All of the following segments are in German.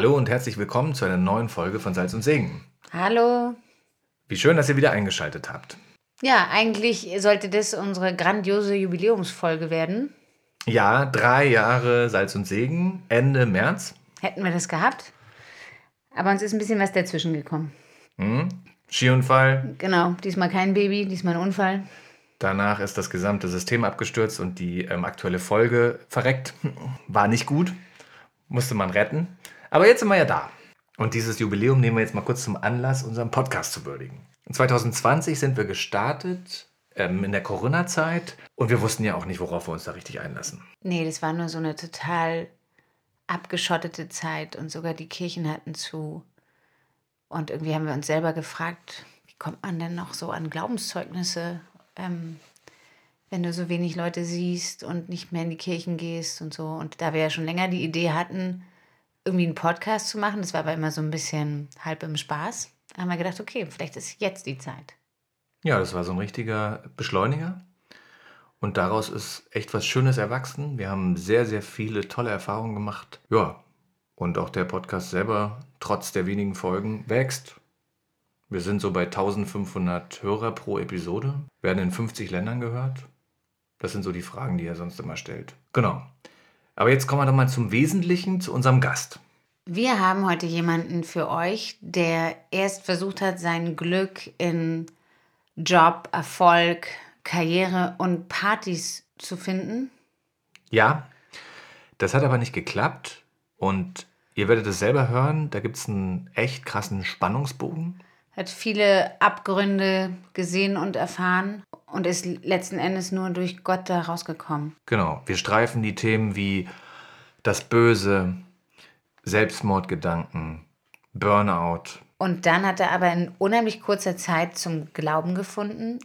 Hallo und herzlich willkommen zu einer neuen Folge von Salz und Segen. Hallo. Wie schön, dass ihr wieder eingeschaltet habt. Ja, eigentlich sollte das unsere grandiose Jubiläumsfolge werden. Ja, drei Jahre Salz und Segen, Ende März. Hätten wir das gehabt. Aber uns ist ein bisschen was dazwischen gekommen. Hm? Skiunfall. Genau, diesmal kein Baby, diesmal ein Unfall. Danach ist das gesamte System abgestürzt und die ähm, aktuelle Folge verreckt. War nicht gut. Musste man retten. Aber jetzt sind wir ja da. Und dieses Jubiläum nehmen wir jetzt mal kurz zum Anlass, unseren Podcast zu würdigen. 2020 sind wir gestartet ähm, in der Corona-Zeit und wir wussten ja auch nicht, worauf wir uns da richtig einlassen. Nee, das war nur so eine total abgeschottete Zeit und sogar die Kirchen hatten zu. Und irgendwie haben wir uns selber gefragt, wie kommt man denn noch so an Glaubenszeugnisse, ähm, wenn du so wenig Leute siehst und nicht mehr in die Kirchen gehst und so. Und da wir ja schon länger die Idee hatten, irgendwie einen Podcast zu machen, das war aber immer so ein bisschen halb im Spaß, haben wir gedacht, okay, vielleicht ist jetzt die Zeit. Ja, das war so ein richtiger Beschleuniger. Und daraus ist echt was Schönes erwachsen. Wir haben sehr, sehr viele tolle Erfahrungen gemacht. Ja, und auch der Podcast selber, trotz der wenigen Folgen, wächst. Wir sind so bei 1500 Hörer pro Episode, werden in 50 Ländern gehört. Das sind so die Fragen, die er sonst immer stellt. Genau. Aber jetzt kommen wir doch mal zum Wesentlichen, zu unserem Gast. Wir haben heute jemanden für euch, der erst versucht hat, sein Glück in Job, Erfolg, Karriere und Partys zu finden. Ja, das hat aber nicht geklappt. Und ihr werdet es selber hören, da gibt es einen echt krassen Spannungsbogen. Hat viele Abgründe gesehen und erfahren und ist letzten Endes nur durch Gott da rausgekommen. Genau, wir streifen die Themen wie das Böse, Selbstmordgedanken, Burnout. Und dann hat er aber in unheimlich kurzer Zeit zum Glauben gefunden,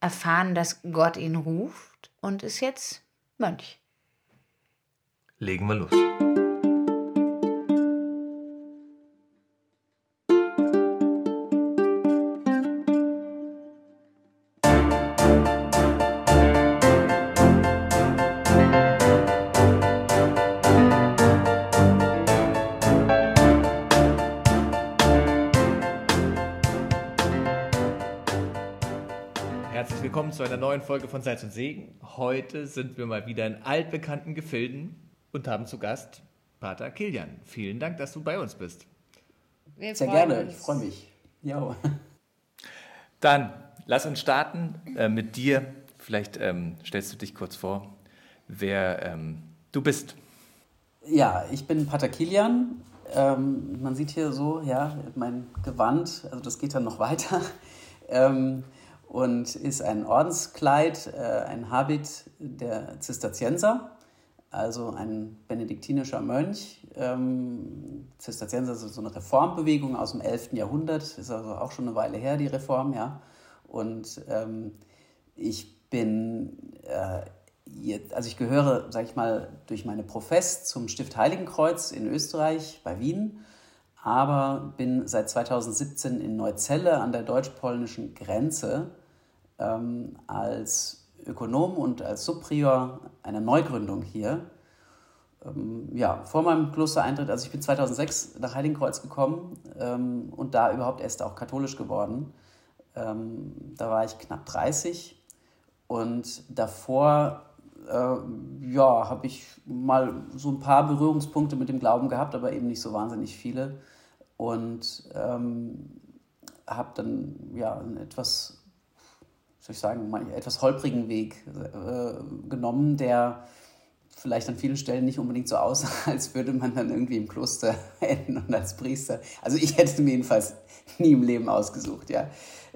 erfahren, dass Gott ihn ruft und ist jetzt Mönch. Legen wir los. Zu einer neuen Folge von Salz und Segen. Heute sind wir mal wieder in altbekannten Gefilden und haben zu Gast Pater Kilian. Vielen Dank, dass du bei uns bist. Wir Sehr gerne, uns. ich freue mich. Ja. Dann lass uns starten äh, mit dir. Vielleicht ähm, stellst du dich kurz vor, wer ähm, du bist. Ja, ich bin Pater Kilian. Ähm, man sieht hier so, ja, mein Gewand, also das geht dann noch weiter. Und ist ein Ordenskleid, äh, ein Habit der Zisterzienser, also ein benediktinischer Mönch. Ähm, Zisterzienser ist so eine Reformbewegung aus dem 11. Jahrhundert, ist also auch schon eine Weile her, die Reform, ja. Und ähm, ich bin äh, also ich gehöre, sag ich mal, durch meine Profess zum Stift Heiligenkreuz in Österreich bei Wien aber bin seit 2017 in Neuzelle an der deutsch-polnischen Grenze ähm, als Ökonom und als Subprior einer Neugründung hier. Ähm, ja, vor meinem Klostereintritt, also ich bin 2006 nach Heiligenkreuz gekommen ähm, und da überhaupt erst auch katholisch geworden. Ähm, da war ich knapp 30 und davor äh, ja, habe ich mal so ein paar Berührungspunkte mit dem Glauben gehabt, aber eben nicht so wahnsinnig viele. Und ähm, habe dann ja einen etwas soll ich sagen, einen etwas holprigen Weg äh, genommen, der vielleicht an vielen Stellen nicht unbedingt so aussah, als würde man dann irgendwie im Kloster enden und als Priester. Also ich hätte es mir jedenfalls nie im Leben ausgesucht, ja.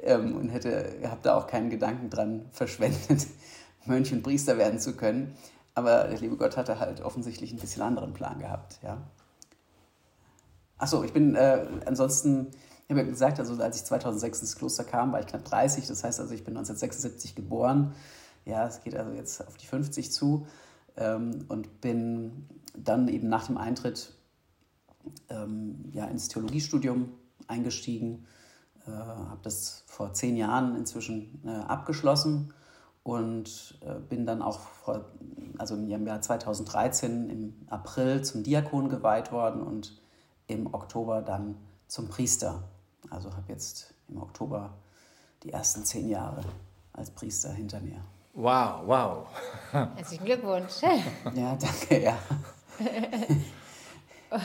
Ähm, und hätte, habe da auch keinen Gedanken dran verschwendet, Mönch und Priester werden zu können. Aber der liebe Gott hatte halt offensichtlich ein bisschen anderen Plan gehabt, ja. Achso, ich bin äh, ansonsten ich habe ja gesagt, also als ich 2006 ins Kloster kam, war ich knapp 30. Das heißt also, ich bin 1976 geboren. Ja, es geht also jetzt auf die 50 zu. Ähm, und bin dann eben nach dem Eintritt ähm, ja, ins Theologiestudium eingestiegen. Äh, habe das vor zehn Jahren inzwischen äh, abgeschlossen und äh, bin dann auch vor, also im Jahr 2013 im April zum Diakon geweiht worden und im Oktober dann zum Priester. Also habe jetzt im Oktober die ersten zehn Jahre als Priester hinter mir. Wow, wow. Herzlichen Glückwunsch. Ja, danke, ja.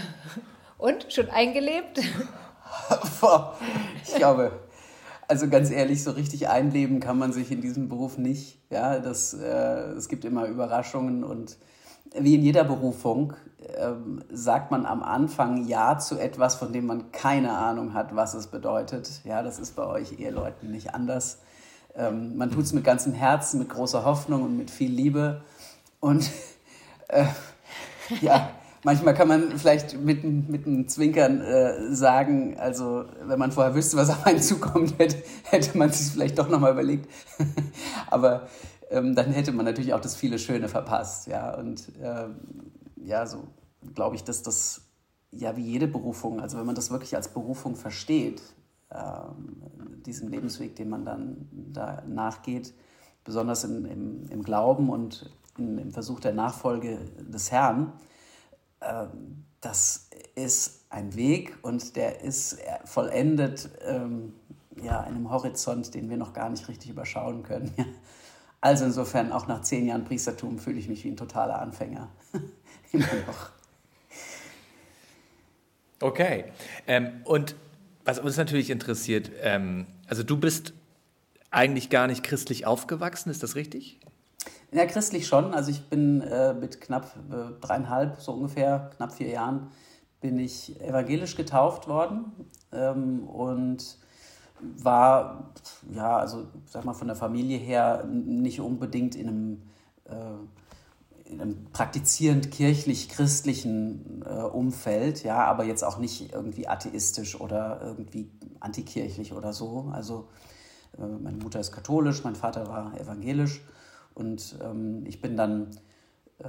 Und schon eingelebt? ich glaube, also ganz ehrlich, so richtig einleben kann man sich in diesem Beruf nicht. Ja, das, äh, es gibt immer Überraschungen und wie in jeder Berufung äh, sagt man am Anfang Ja zu etwas, von dem man keine Ahnung hat, was es bedeutet. Ja, das ist bei euch Eheleuten nicht anders. Ähm, man tut es mit ganzem Herzen, mit großer Hoffnung und mit viel Liebe. Und äh, ja, manchmal kann man vielleicht mit, mit einem Zwinkern äh, sagen, also wenn man vorher wüsste, was auf einen zukommt, hätte, hätte man sich vielleicht doch nochmal überlegt. Aber ähm, dann hätte man natürlich auch das viele Schöne verpasst. Ja, und ähm, ja, so glaube ich, dass das ja wie jede Berufung, also wenn man das wirklich als Berufung versteht, ähm, diesen Lebensweg, den man dann da nachgeht, besonders in, im, im Glauben und in, im Versuch der Nachfolge des Herrn, ähm, das ist ein Weg und der ist vollendet ähm, ja, einem Horizont, den wir noch gar nicht richtig überschauen können. Also insofern, auch nach zehn Jahren Priestertum fühle ich mich wie ein totaler Anfänger. Immer noch. Okay. Ähm, und was uns natürlich interessiert, ähm, also du bist eigentlich gar nicht christlich aufgewachsen, ist das richtig? Ja, christlich schon. Also ich bin äh, mit knapp äh, dreieinhalb, so ungefähr, knapp vier Jahren, bin ich evangelisch getauft worden ähm, und war, ja, also sag mal von der Familie her nicht unbedingt in einem, äh, in einem praktizierend kirchlich-christlichen äh, Umfeld, ja, aber jetzt auch nicht irgendwie atheistisch oder irgendwie antikirchlich oder so. Also äh, meine Mutter ist katholisch, mein Vater war evangelisch und ähm, ich bin dann, äh,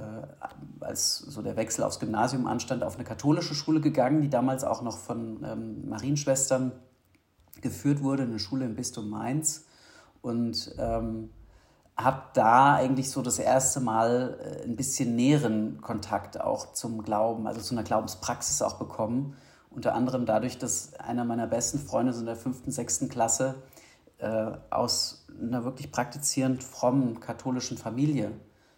als so der Wechsel aufs Gymnasium anstand, auf eine katholische Schule gegangen, die damals auch noch von ähm, Marienschwestern geführt wurde, eine Schule im Bistum Mainz. Und ähm, habe da eigentlich so das erste Mal äh, ein bisschen näheren Kontakt auch zum Glauben, also zu einer Glaubenspraxis auch bekommen. Unter anderem dadurch, dass einer meiner besten Freunde so in der fünften, sechsten Klasse äh, aus einer wirklich praktizierend frommen katholischen Familie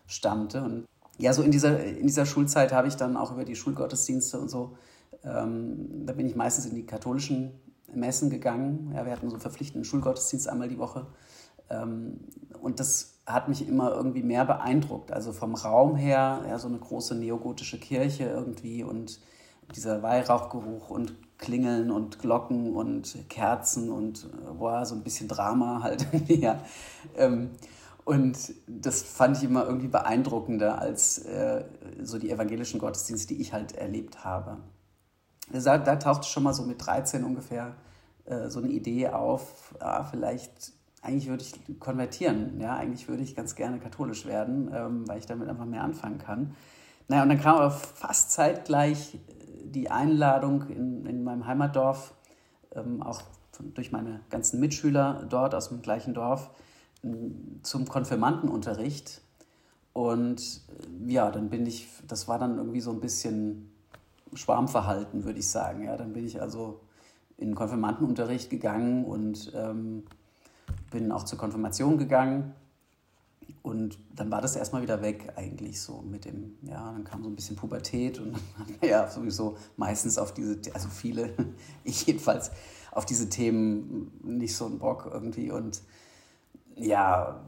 stammte. Und ja, so in dieser, in dieser Schulzeit habe ich dann auch über die Schulgottesdienste und so, ähm, da bin ich meistens in die katholischen Messen gegangen. Ja, wir hatten so einen verpflichtenden Schulgottesdienst einmal die Woche. Ähm, und das hat mich immer irgendwie mehr beeindruckt. Also vom Raum her, ja, so eine große neogotische Kirche irgendwie und dieser Weihrauchgeruch und Klingeln und Glocken und Kerzen und äh, boah, so ein bisschen Drama halt. ja. Ähm, und das fand ich immer irgendwie beeindruckender als äh, so die evangelischen Gottesdienste, die ich halt erlebt habe. Da, da tauchte schon mal so mit 13 ungefähr äh, so eine Idee auf, ja, vielleicht, eigentlich würde ich konvertieren, ja, eigentlich würde ich ganz gerne katholisch werden, ähm, weil ich damit einfach mehr anfangen kann. Naja, und dann kam aber fast zeitgleich die Einladung in, in meinem Heimatdorf, ähm, auch von, durch meine ganzen Mitschüler dort aus dem gleichen Dorf, zum Konfirmandenunterricht. Und äh, ja, dann bin ich, das war dann irgendwie so ein bisschen Schwarmverhalten, würde ich sagen. Ja, dann bin ich also in den Konfirmandenunterricht gegangen und ähm, bin auch zur Konfirmation gegangen. Und dann war das erstmal wieder weg, eigentlich so mit dem, ja, dann kam so ein bisschen Pubertät und ja, sowieso meistens auf diese, also viele, ich jedenfalls, auf diese Themen nicht so ein Bock irgendwie. Und ja,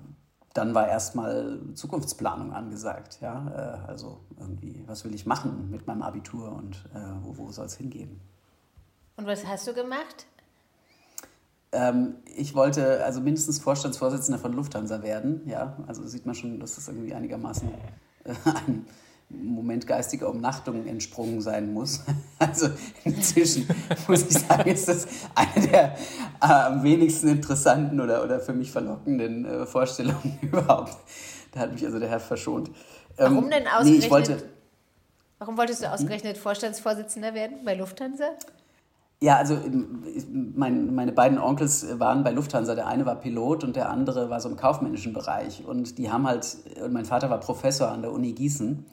dann war erstmal Zukunftsplanung angesagt. Ja? Äh, also irgendwie, was will ich machen mit meinem Abitur und äh, wo, wo soll es hingehen? Und was hast du gemacht? Ähm, ich wollte also mindestens Vorstandsvorsitzender von Lufthansa werden. Ja, also sieht man schon, dass das irgendwie einigermaßen äh, ein Moment geistiger Umnachtung entsprungen sein muss. Also inzwischen muss ich sagen, ist das eine der äh, am wenigsten interessanten oder, oder für mich verlockenden äh, Vorstellungen überhaupt. Da hat mich also der Herr verschont. Ähm, warum denn ausgerechnet? Nee, wollte, warum wolltest du ausgerechnet Vorstandsvorsitzender werden bei Lufthansa? Ja, also mein, meine beiden Onkels waren bei Lufthansa. Der eine war Pilot und der andere war so im kaufmännischen Bereich. Und die haben halt, und mein Vater war Professor an der Uni Gießen.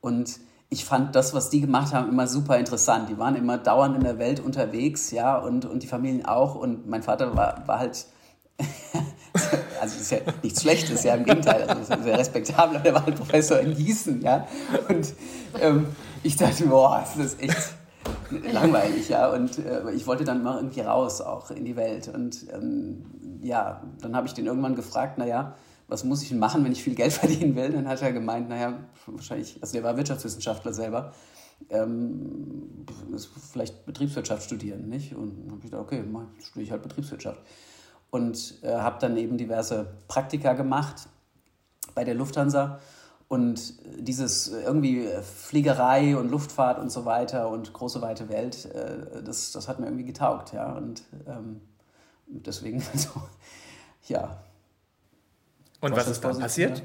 Und ich fand das, was die gemacht haben, immer super interessant. Die waren immer dauernd in der Welt unterwegs, ja, und, und die Familien auch. Und mein Vater war, war halt, also ist ja nichts Schlechtes, ja, im Gegenteil, also sehr respektabel, der war halt Professor in Gießen, ja. Und ähm, ich dachte, boah, das ist echt langweilig, ja. Und äh, ich wollte dann mal irgendwie raus, auch in die Welt. Und ähm, ja, dann habe ich den irgendwann gefragt, naja, was muss ich denn machen, wenn ich viel Geld verdienen will? Dann hat er gemeint, naja, wahrscheinlich, also der war Wirtschaftswissenschaftler selber, ähm, vielleicht Betriebswirtschaft studieren, nicht? Und dann habe ich gedacht, okay, studiere ich halt Betriebswirtschaft. Und äh, habe dann eben diverse Praktika gemacht bei der Lufthansa. Und dieses irgendwie Fliegerei und Luftfahrt und so weiter und große weite Welt, äh, das, das hat mir irgendwie getaugt, ja. Und ähm, deswegen, also, ja, und was, ist dann passiert?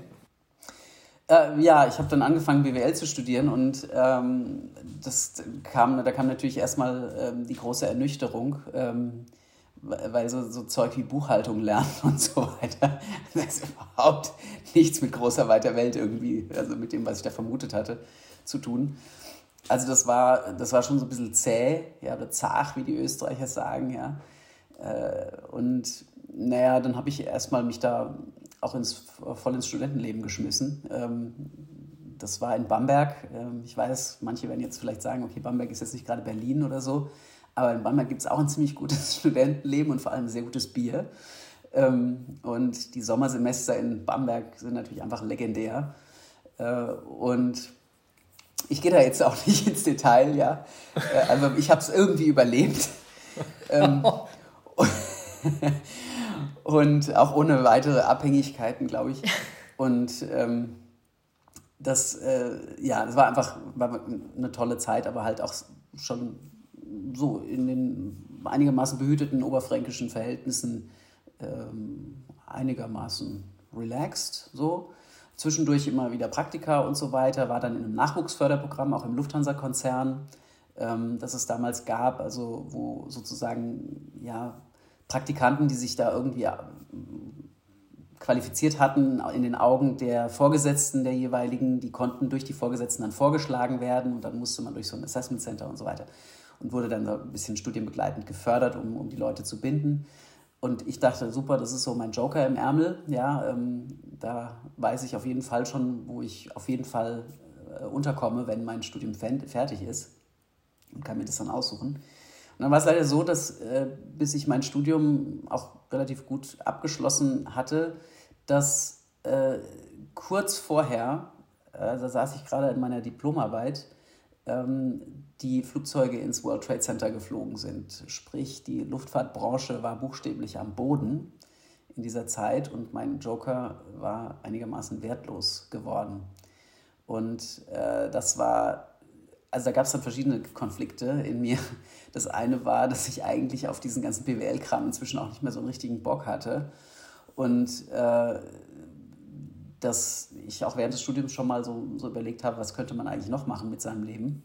Äh, ja, ich habe dann angefangen, BWL zu studieren und ähm, das kam, da kam natürlich erstmal ähm, die große Ernüchterung, ähm, weil so, so Zeug wie Buchhaltung lernen und so weiter, das ist überhaupt nichts mit großer weiter Welt irgendwie, also mit dem, was ich da vermutet hatte, zu tun. Also das war, das war schon so ein bisschen zäh, ja, oder zach, wie die Österreicher sagen, ja. Äh, und naja, dann habe ich erstmal mich da auch ins, voll ins Studentenleben geschmissen. Ähm, das war in Bamberg. Ähm, ich weiß, manche werden jetzt vielleicht sagen, okay, Bamberg ist jetzt nicht gerade Berlin oder so, aber in Bamberg gibt es auch ein ziemlich gutes Studentenleben und vor allem sehr gutes Bier. Ähm, und die Sommersemester in Bamberg sind natürlich einfach legendär. Äh, und ich gehe da jetzt auch nicht ins Detail, ja. Äh, also ich habe es irgendwie überlebt. und auch ohne weitere Abhängigkeiten, glaube ich. Und ähm, das, äh, ja, das war einfach war eine tolle Zeit, aber halt auch schon so in den einigermaßen behüteten oberfränkischen Verhältnissen ähm, einigermaßen relaxed, so. Zwischendurch immer wieder Praktika und so weiter, war dann in einem Nachwuchsförderprogramm, auch im Lufthansa-Konzern, ähm, das es damals gab, also wo sozusagen, ja, Praktikanten, die sich da irgendwie äh, qualifiziert hatten in den Augen der Vorgesetzten der jeweiligen, die konnten durch die Vorgesetzten dann vorgeschlagen werden und dann musste man durch so ein Assessment Center und so weiter und wurde dann ein bisschen studienbegleitend gefördert, um, um die Leute zu binden. Und ich dachte, super, das ist so mein Joker im Ärmel. Ja, ähm, da weiß ich auf jeden Fall schon, wo ich auf jeden Fall äh, unterkomme, wenn mein Studium fertig ist und kann mir das dann aussuchen. Und dann war es leider so, dass äh, bis ich mein Studium auch relativ gut abgeschlossen hatte, dass äh, kurz vorher, äh, da saß ich gerade in meiner Diplomarbeit, ähm, die Flugzeuge ins World Trade Center geflogen sind. Sprich, die Luftfahrtbranche war buchstäblich am Boden in dieser Zeit und mein Joker war einigermaßen wertlos geworden. Und äh, das war also da gab es dann verschiedene Konflikte in mir. Das eine war, dass ich eigentlich auf diesen ganzen BWL-Kram inzwischen auch nicht mehr so einen richtigen Bock hatte. Und äh, dass ich auch während des Studiums schon mal so, so überlegt habe, was könnte man eigentlich noch machen mit seinem Leben.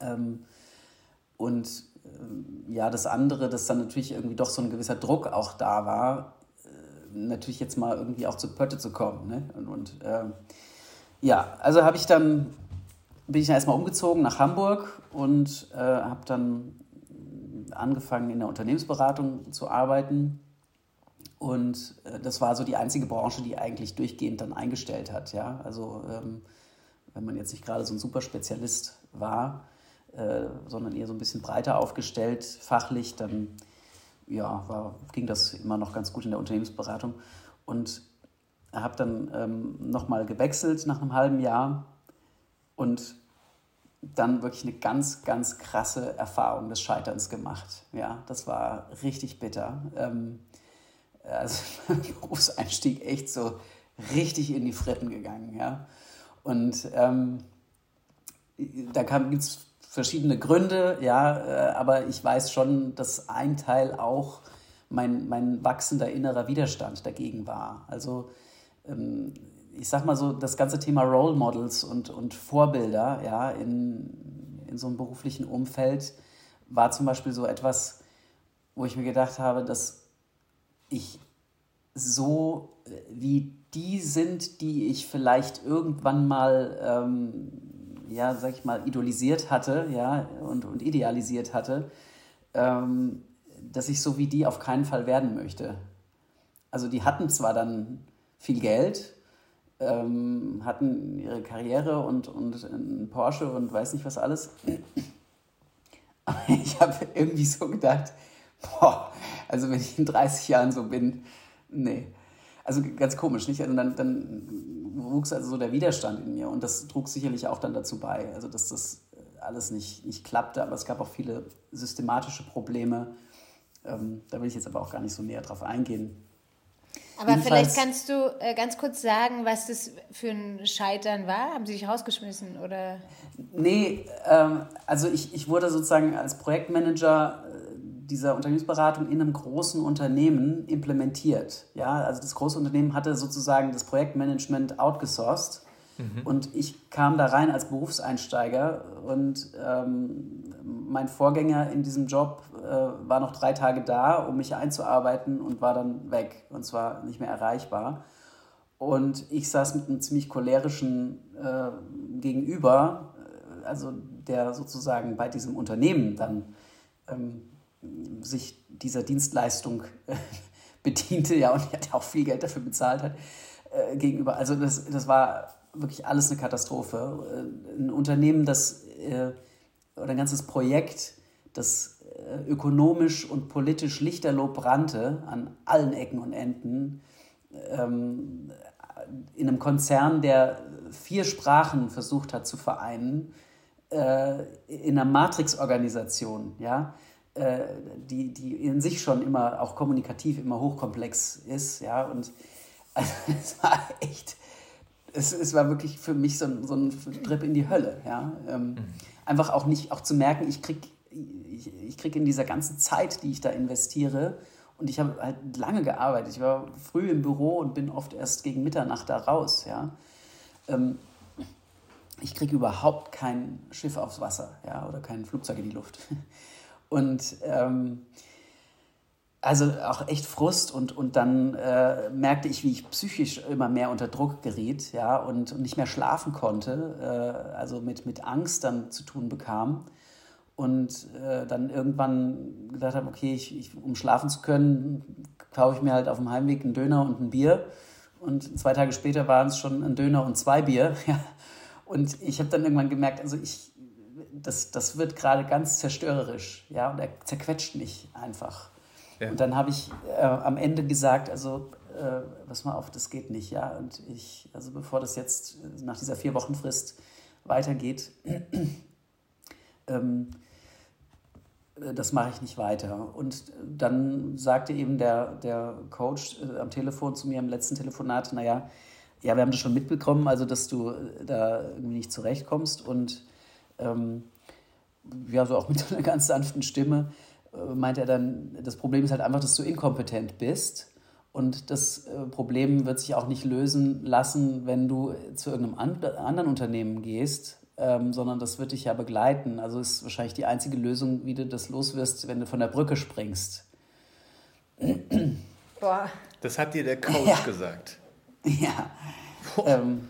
Ähm, und äh, ja, das andere, dass dann natürlich irgendwie doch so ein gewisser Druck auch da war, äh, natürlich jetzt mal irgendwie auch zu Pötte zu kommen. Ne? Und, und äh, ja, also habe ich dann bin ich dann erstmal umgezogen nach Hamburg und äh, habe dann angefangen in der Unternehmensberatung zu arbeiten. Und äh, das war so die einzige Branche, die eigentlich durchgehend dann eingestellt hat. Ja? Also ähm, wenn man jetzt nicht gerade so ein Superspezialist war, äh, sondern eher so ein bisschen breiter aufgestellt, fachlich, dann ja, war, ging das immer noch ganz gut in der Unternehmensberatung. Und habe dann ähm, nochmal gewechselt nach einem halben Jahr und dann wirklich eine ganz, ganz krasse Erfahrung des Scheiterns gemacht. Ja, das war richtig bitter. Ähm, also Berufseinstieg echt so richtig in die Fritten gegangen. Ja, und ähm, da gibt es verschiedene Gründe, ja, äh, aber ich weiß schon, dass ein Teil auch mein, mein wachsender innerer Widerstand dagegen war. Also ähm, ich sag mal so, das ganze Thema Role Models und, und Vorbilder ja, in, in so einem beruflichen Umfeld war zum Beispiel so etwas, wo ich mir gedacht habe, dass ich so wie die sind, die ich vielleicht irgendwann mal ähm, ja, sag ich mal, idolisiert hatte, ja, und, und idealisiert hatte, ähm, dass ich so wie die auf keinen Fall werden möchte. Also die hatten zwar dann viel Geld, ähm, hatten ihre Karriere und, und einen Porsche und weiß nicht was alles. Aber ich habe irgendwie so gedacht, boah, also wenn ich in 30 Jahren so bin, nee. Also ganz komisch, nicht? Also dann, dann wuchs also so der Widerstand in mir und das trug sicherlich auch dann dazu bei, also dass das alles nicht, nicht klappte, aber es gab auch viele systematische Probleme. Ähm, da will ich jetzt aber auch gar nicht so näher drauf eingehen. Aber Jedenfalls, vielleicht kannst du äh, ganz kurz sagen, was das für ein Scheitern war. Haben sie dich rausgeschmissen oder? Nee, ähm, also ich, ich wurde sozusagen als Projektmanager äh, dieser Unternehmensberatung in einem großen Unternehmen implementiert. Ja, also das große Unternehmen hatte sozusagen das Projektmanagement outgesourced Mhm. Und ich kam da rein als Berufseinsteiger und ähm, mein Vorgänger in diesem Job äh, war noch drei Tage da, um mich einzuarbeiten und war dann weg und zwar nicht mehr erreichbar. Und ich saß mit einem ziemlich cholerischen äh, Gegenüber, äh, also der sozusagen bei diesem Unternehmen dann ähm, sich dieser Dienstleistung äh, bediente, ja, und der auch viel Geld dafür bezahlt hat, äh, gegenüber. Also das, das war wirklich alles eine Katastrophe. Äh, ein Unternehmen, das äh, oder ein ganzes Projekt, das äh, ökonomisch und politisch lichterloh brannte an allen Ecken und Enden. Ähm, in einem Konzern, der vier Sprachen versucht hat zu vereinen, in einer Matrix-Organisation, ja, die, die in sich schon immer auch kommunikativ immer hochkomplex ist, ja, und also, es war echt es, es war wirklich für mich so ein, so ein Trip in die Hölle. Ja? Ähm, mhm. Einfach auch nicht, auch zu merken, ich kriege ich, ich krieg in dieser ganzen Zeit, die ich da investiere, und ich habe halt lange gearbeitet. Ich war früh im Büro und bin oft erst gegen Mitternacht da raus. Ja? Ähm, ich kriege überhaupt kein Schiff aufs Wasser ja? oder kein Flugzeug in die Luft. Und ähm, also auch echt Frust und, und dann äh, merkte ich, wie ich psychisch immer mehr unter Druck geriet, ja, und, und nicht mehr schlafen konnte, äh, also mit, mit Angst dann zu tun bekam. Und äh, dann irgendwann gedacht habe, okay, ich, ich, um schlafen zu können, kaufe ich mir halt auf dem Heimweg einen Döner und ein Bier. Und zwei Tage später waren es schon ein Döner und zwei Bier. Ja. Und ich habe dann irgendwann gemerkt, also ich, das, das wird gerade ganz zerstörerisch, ja, und er zerquetscht mich einfach. Ja. Und dann habe ich äh, am Ende gesagt, also äh, pass mal auf, das geht nicht, ja. Und ich, also bevor das jetzt nach dieser vier Wochen Frist weitergeht, ähm, äh, das mache ich nicht weiter. Und dann sagte eben der, der Coach äh, am Telefon zu mir im letzten Telefonat, naja, ja, wir haben das schon mitbekommen, also dass du äh, da irgendwie nicht zurechtkommst und ähm, ja, so auch mit einer ganz sanften Stimme äh, meint er dann, das Problem ist halt einfach, dass du inkompetent bist. Und das äh, Problem wird sich auch nicht lösen lassen, wenn du zu irgendeinem anderen Unternehmen gehst, ähm, sondern das wird dich ja begleiten. Also ist wahrscheinlich die einzige Lösung, wie du das loswirst, wenn du von der Brücke springst. Boah. Das hat dir der Coach ja. gesagt. Ja. Ähm,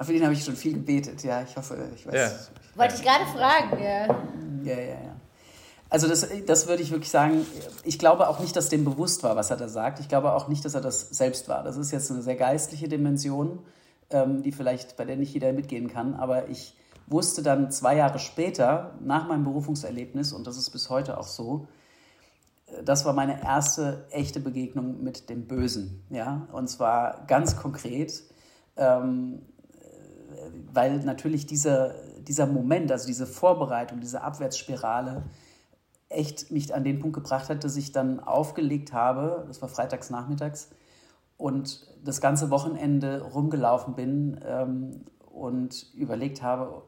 für den habe ich schon viel gebetet, ja. Ich hoffe, ich weiß. Ja. Wollte ich gerade fragen, ja. Ja, ja, ja. Also das, das würde ich wirklich sagen, ich glaube auch nicht, dass dem bewusst war, was er da sagt. Ich glaube auch nicht, dass er das selbst war. Das ist jetzt eine sehr geistliche Dimension, ähm, die vielleicht, bei der nicht jeder mitgehen kann. Aber ich wusste dann zwei Jahre später, nach meinem Berufungserlebnis, und das ist bis heute auch so, äh, das war meine erste echte Begegnung mit dem Bösen. Ja? Und zwar ganz konkret, ähm, äh, weil natürlich dieser, dieser Moment, also diese Vorbereitung, diese Abwärtsspirale, echt mich an den Punkt gebracht hat, dass ich dann aufgelegt habe, das war freitags nachmittags, und das ganze Wochenende rumgelaufen bin ähm, und überlegt habe,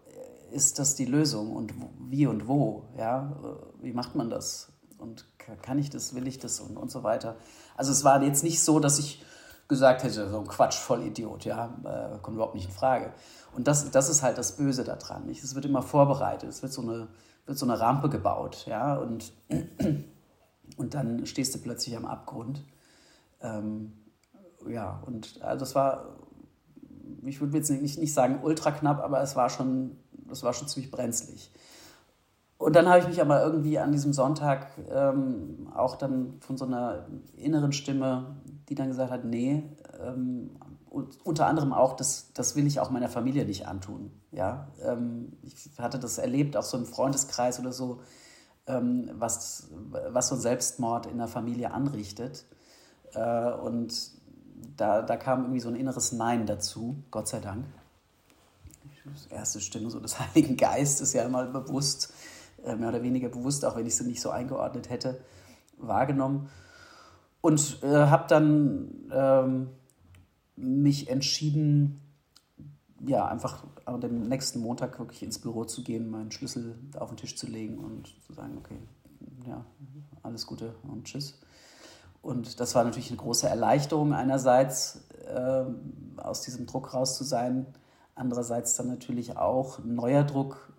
ist das die Lösung und wie und wo, ja, wie macht man das und kann ich das, will ich das und, und so weiter. Also es war jetzt nicht so, dass ich gesagt hätte, so ein Quatsch, voll Idiot, ja, äh, kommt überhaupt nicht in Frage. Und das, das ist halt das Böse daran. Es wird immer vorbereitet, es wird so eine wird so eine Rampe gebaut, ja, und, und dann stehst du plötzlich am Abgrund. Ähm, ja, und also das war, ich würde jetzt nicht, nicht sagen ultra knapp, aber es war schon das war schon ziemlich brenzlig. Und dann habe ich mich aber irgendwie an diesem Sonntag ähm, auch dann von so einer inneren Stimme, die dann gesagt hat, nee, ähm, und unter anderem auch, das, das will ich auch meiner Familie nicht antun. Ja? Ähm, ich hatte das erlebt, auch so im Freundeskreis oder so, ähm, was, was so ein Selbstmord in der Familie anrichtet. Äh, und da, da kam irgendwie so ein inneres Nein dazu, Gott sei Dank. Die erste Stimme so des Heiligen Geistes ja mal bewusst äh, mehr oder weniger bewusst, auch wenn ich sie nicht so eingeordnet hätte, wahrgenommen. Und äh, habe dann ähm, mich entschieden, ja, einfach an dem nächsten Montag wirklich ins Büro zu gehen, meinen Schlüssel auf den Tisch zu legen und zu sagen, okay, ja, alles Gute und tschüss. Und das war natürlich eine große Erleichterung einerseits, äh, aus diesem Druck raus zu sein, andererseits dann natürlich auch ein neuer Druck,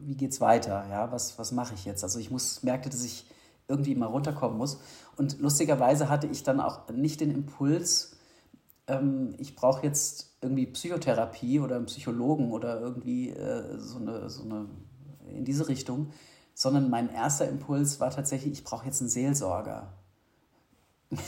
wie geht's weiter? Ja, was, was mache ich jetzt? Also ich muss, merkte, dass ich irgendwie mal runterkommen muss. Und lustigerweise hatte ich dann auch nicht den Impuls, ähm, ich brauche jetzt irgendwie Psychotherapie oder einen Psychologen oder irgendwie äh, so, eine, so eine in diese Richtung, sondern mein erster Impuls war tatsächlich, ich brauche jetzt einen Seelsorger. Okay.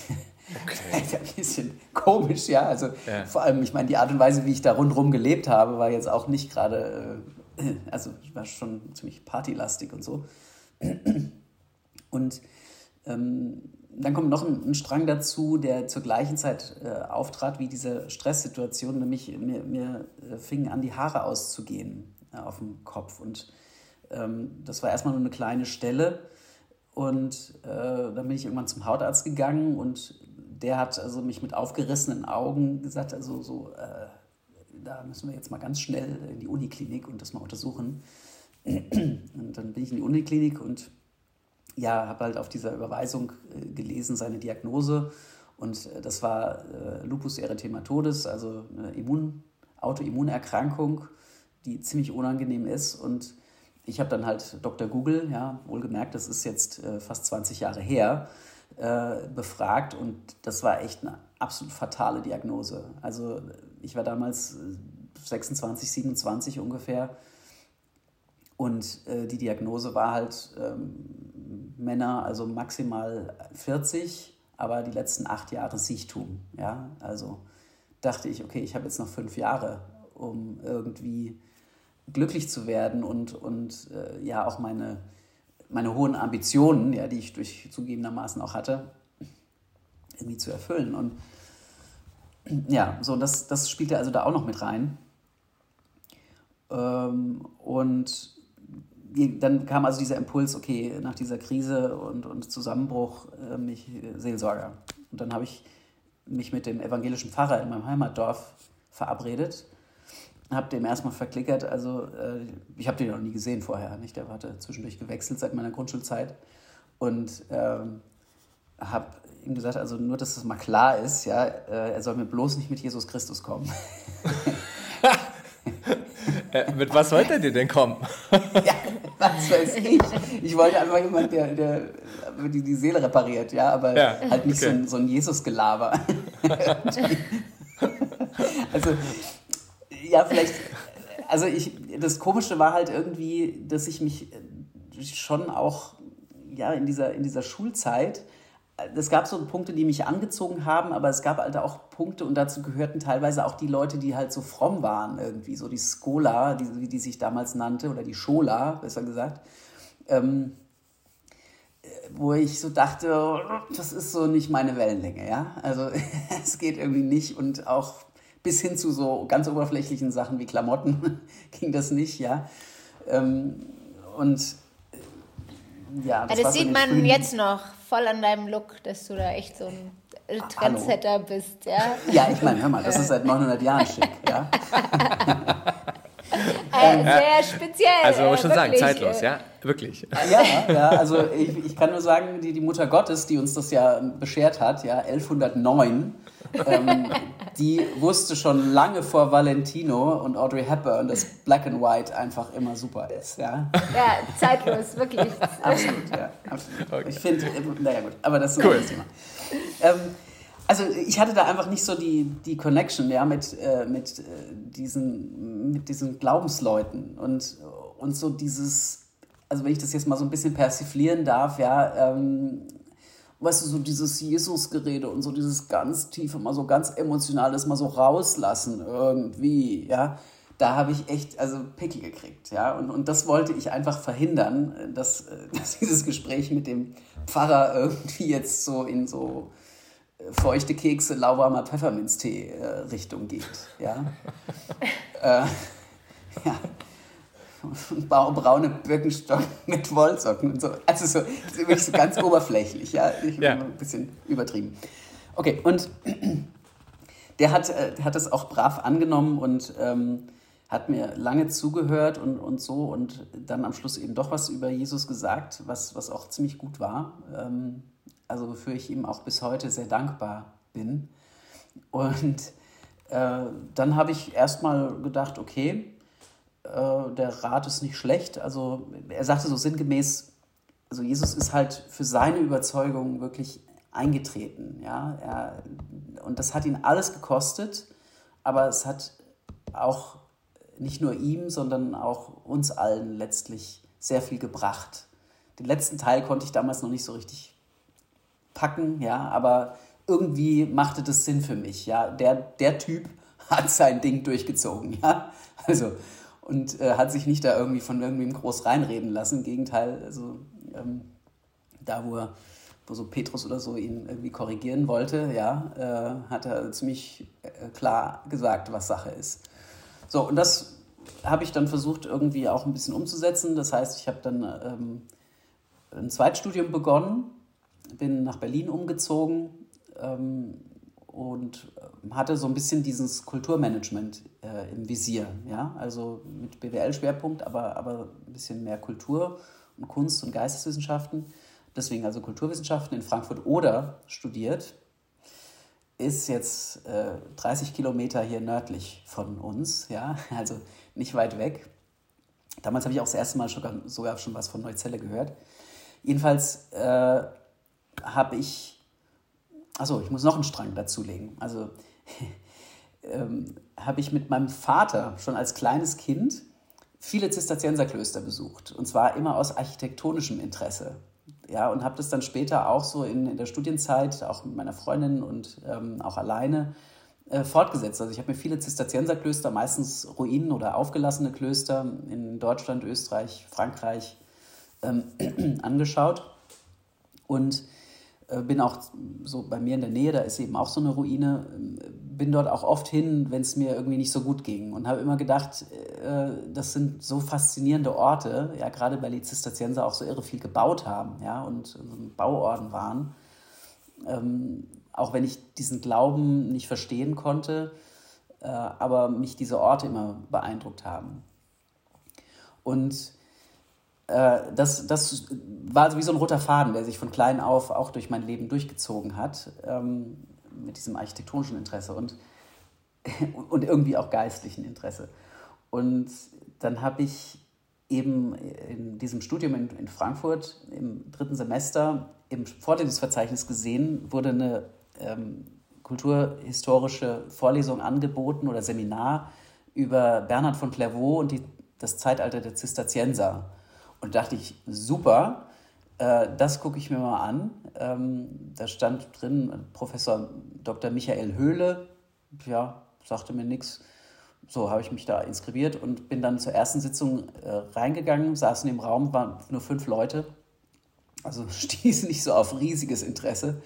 ein bisschen komisch, ja. Also ja. vor allem, ich meine, die Art und Weise, wie ich da rundherum gelebt habe, war jetzt auch nicht gerade äh, also ich war schon ziemlich partylastig und so. Und ähm, dann kommt noch ein, ein, Strang dazu, der zur gleichen Zeit äh, auftrat wie diese Stresssituation, nämlich mir, mir äh, fingen an, die Haare auszugehen äh, auf dem Kopf. Und ähm, das war erstmal nur eine kleine Stelle. Und äh, dann bin ich irgendwann zum Hautarzt gegangen und der hat also mich mit aufgerissenen Augen gesagt, also so, äh, da müssen wir jetzt mal ganz schnell in die Uniklinik und das mal untersuchen. Und dann bin ich in die Uniklinik und ja, habe halt auf dieser Überweisung äh, gelesen, seine Diagnose. Und äh, das war äh, Lupus erythematodes, also eine Immun Autoimmunerkrankung, die ziemlich unangenehm ist. Und ich habe dann halt Dr. Google, ja, wohlgemerkt, das ist jetzt äh, fast 20 Jahre her, befragt und das war echt eine absolut fatale Diagnose. Also ich war damals 26, äh, 27 ungefähr und äh, die Diagnose war halt ähm, Männer, also maximal 40, aber die letzten acht Jahre Siechtum. Ja? Also dachte ich, okay, ich habe jetzt noch fünf Jahre, um irgendwie glücklich zu werden und, und äh, ja auch meine meine hohen Ambitionen, ja, die ich durch zugegebenermaßen auch hatte, irgendwie zu erfüllen. Und ja, so das, das spielte also da auch noch mit rein. Ähm, und dann kam also dieser Impuls, okay, nach dieser Krise und, und Zusammenbruch, äh, mich Seelsorger. Und dann habe ich mich mit dem evangelischen Pfarrer in meinem Heimatdorf verabredet habe dem erstmal verklickert. Also äh, ich habe den noch nie gesehen vorher, nicht? Der hatte zwischendurch gewechselt seit meiner Grundschulzeit und ähm, habe ihm gesagt, also nur, dass das mal klar ist, ja, äh, er soll mir bloß nicht mit Jesus Christus kommen. äh, mit was wollte er dir denn kommen? ja, was weiß ich. Ich wollte einfach jemand, der, der die, die Seele repariert, ja, aber ja, halt nicht okay. so ein, so ein Jesus-Gelaber. also ja, vielleicht, also ich, das Komische war halt irgendwie, dass ich mich schon auch, ja, in dieser, in dieser Schulzeit, es gab so Punkte, die mich angezogen haben, aber es gab halt auch Punkte und dazu gehörten teilweise auch die Leute, die halt so fromm waren irgendwie, so die Skola, die, wie die sich damals nannte, oder die Schola, besser gesagt, ähm, wo ich so dachte, oh, das ist so nicht meine Wellenlänge, ja, also es geht irgendwie nicht und auch bis hin zu so ganz oberflächlichen Sachen wie Klamotten ging das nicht, ja. Ähm, und äh, ja, das, ja, das sieht so man jetzt noch voll an deinem Look, dass du da echt so ein Trendsetter Hallo. bist, ja. Ja, ich meine, hör mal, das ist seit 900 Jahren schick, ja. Äh, sehr speziell. Also man muss schon wirklich. sagen, zeitlos, ja, wirklich. Ja, ja also ich, ich kann nur sagen, die, die Mutter Gottes, die uns das ja beschert hat, ja, 1109, ähm, die wusste schon lange vor Valentino und Audrey Hepburn, dass Black and White einfach immer super ist. Ja, ja zeitlos, wirklich. absolut, ja. Absolut. Okay. Ich finde, naja gut, aber das ist ein cool. anderes Thema. Ähm, also ich hatte da einfach nicht so die, die Connection ja, mit, äh, mit, äh, diesen, mit diesen Glaubensleuten. Und, und so dieses, also wenn ich das jetzt mal so ein bisschen persiflieren darf, ja, ähm, weißt du, so dieses Jesus-Gerede und so dieses ganz tiefe, mal so ganz emotionales, mal so rauslassen irgendwie, ja, da habe ich echt, also Pickel gekriegt, ja, und, und das wollte ich einfach verhindern, dass, dass dieses Gespräch mit dem Pfarrer irgendwie jetzt so in so feuchte Kekse, lauwarmer Pfefferminztee-Richtung äh, geht, ja. äh, ja braune Birkenstock mit Wollsocken und so. Also so, wirklich so ganz oberflächlich, ja. Ich ja. ein bisschen übertrieben. Okay, und der hat, äh, der hat das auch brav angenommen und ähm, hat mir lange zugehört und, und so und dann am Schluss eben doch was über Jesus gesagt, was, was auch ziemlich gut war. Ähm, also wofür ich ihm auch bis heute sehr dankbar bin. Und äh, dann habe ich erstmal gedacht, okay, äh, der Rat ist nicht schlecht. Also er sagte so sinngemäß, also Jesus ist halt für seine Überzeugung wirklich eingetreten. Ja? Er, und das hat ihn alles gekostet, aber es hat auch nicht nur ihm, sondern auch uns allen letztlich sehr viel gebracht. Den letzten Teil konnte ich damals noch nicht so richtig packen, ja, aber irgendwie machte das Sinn für mich, ja. Der, der Typ hat sein Ding durchgezogen, ja. Also und äh, hat sich nicht da irgendwie von irgendwem groß reinreden lassen. Im Gegenteil, also ähm, da, wo er wo so Petrus oder so ihn irgendwie korrigieren wollte, ja, äh, hat er ziemlich äh, klar gesagt, was Sache ist. So, und das habe ich dann versucht irgendwie auch ein bisschen umzusetzen. Das heißt, ich habe dann ähm, ein Zweitstudium begonnen, bin nach Berlin umgezogen ähm, und hatte so ein bisschen dieses Kulturmanagement äh, im Visier. Ja? Also mit BWL-Schwerpunkt, aber, aber ein bisschen mehr Kultur und Kunst und Geisteswissenschaften. Deswegen also Kulturwissenschaften in Frankfurt oder studiert. Ist jetzt äh, 30 Kilometer hier nördlich von uns, ja, also nicht weit weg. Damals habe ich auch das erste Mal sogar, sogar schon was von Neuzelle gehört. Jedenfalls äh, habe ich Achso, ich muss noch einen Strang dazulegen. Also ähm, habe ich mit meinem Vater schon als kleines Kind viele Zisterzienserklöster besucht. Und zwar immer aus architektonischem Interesse. Ja, und habe das dann später auch so in, in der Studienzeit, auch mit meiner Freundin und ähm, auch alleine, äh, fortgesetzt. Also ich habe mir viele Zisterzienserklöster, meistens Ruinen oder aufgelassene Klöster in Deutschland, Österreich, Frankreich ähm, angeschaut. Und bin auch so bei mir in der Nähe, da ist eben auch so eine Ruine, ähm, bin dort auch oft hin, wenn es mir irgendwie nicht so gut ging und habe immer gedacht, äh, das sind so faszinierende Orte, ja, gerade weil die Zisterzienser auch so irre viel gebaut haben, ja, und so ein Bauorden waren. Ähm, auch wenn ich diesen Glauben nicht verstehen konnte, äh, aber mich diese Orte immer beeindruckt haben. Und äh, das, das war wie so ein roter Faden, der sich von klein auf auch durch mein Leben durchgezogen hat, ähm, mit diesem architektonischen Interesse und, und irgendwie auch geistlichen Interesse. Und dann habe ich eben in diesem Studium in, in Frankfurt im dritten Semester im Vorlesungsverzeichnis gesehen, wurde eine ähm, kulturhistorische Vorlesung angeboten oder Seminar über Bernhard von Clairvaux und die, das Zeitalter der Zisterzienser. Und dachte ich, super, äh, das gucke ich mir mal an. Ähm, da stand drin Professor Dr. Michael Höhle, ja, sagte mir nichts. So habe ich mich da inskribiert und bin dann zur ersten Sitzung äh, reingegangen, saßen im Raum, waren nur fünf Leute. Also stieß nicht so auf riesiges Interesse.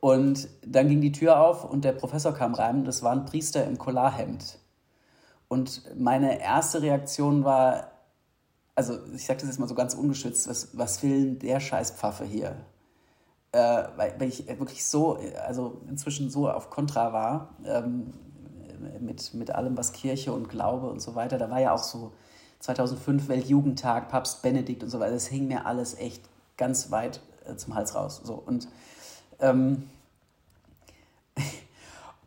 Und dann ging die Tür auf und der Professor kam rein. Das war ein Priester im Collarhemd. Und meine erste Reaktion war, also ich sage das jetzt mal so ganz ungeschützt, was, was will der Scheißpfaffe hier? Äh, weil, weil ich wirklich so, also inzwischen so auf Kontra war, ähm, mit, mit allem, was Kirche und Glaube und so weiter. Da war ja auch so 2005 Weltjugendtag, Papst Benedikt und so weiter. Das hing mir alles echt ganz weit äh, zum Hals raus. So, und ähm,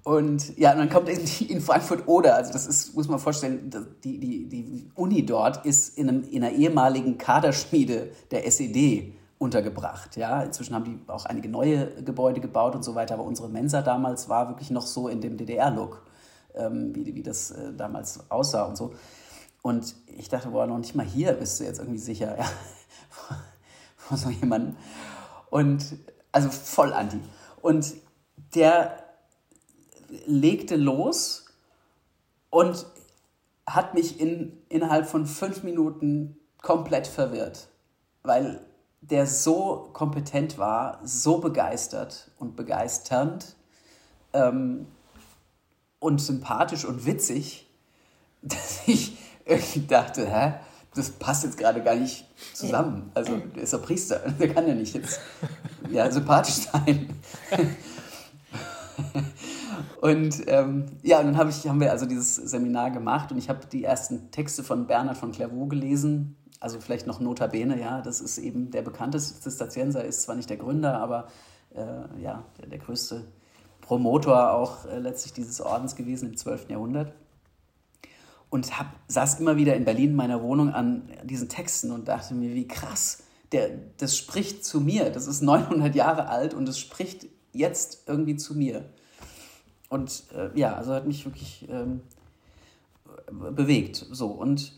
und ja, und dann kommt in Frankfurt Oder, also das ist, muss man vorstellen, die, die, die Uni dort ist in, einem, in einer ehemaligen Kaderschmiede der SED untergebracht. Ja, inzwischen haben die auch einige neue Gebäude gebaut und so weiter, aber unsere Mensa damals war wirklich noch so in dem DDR-Look, ähm, wie, wie das äh, damals aussah und so. Und ich dachte, boah, noch nicht mal hier bist du jetzt irgendwie sicher, ja, vor so jemandem. Und also voll anti. Und der legte los und hat mich in, innerhalb von fünf Minuten komplett verwirrt, weil der so kompetent war, so begeistert und begeisternd ähm, und sympathisch und witzig, dass ich irgendwie dachte, hä, das passt jetzt gerade gar nicht zusammen. Also der ist doch Priester, der kann ja nicht jetzt ja, sympathisch sein. Und ähm, ja, dann hab ich, haben wir also dieses Seminar gemacht und ich habe die ersten Texte von Bernhard von Clairvaux gelesen. Also vielleicht noch Notabene, ja, das ist eben der bekannteste Zisterzienser, ist zwar nicht der Gründer, aber äh, ja, der, der, größte Promotor auch äh, letztlich dieses Ordens gewesen im 12. Jahrhundert. Und hab, saß immer wieder in Berlin in meiner Wohnung an diesen Texten und dachte mir, wie krass, der, das spricht zu mir. Das ist 900 Jahre alt und es spricht jetzt irgendwie zu mir. Und äh, ja, also hat mich wirklich ähm, bewegt. So und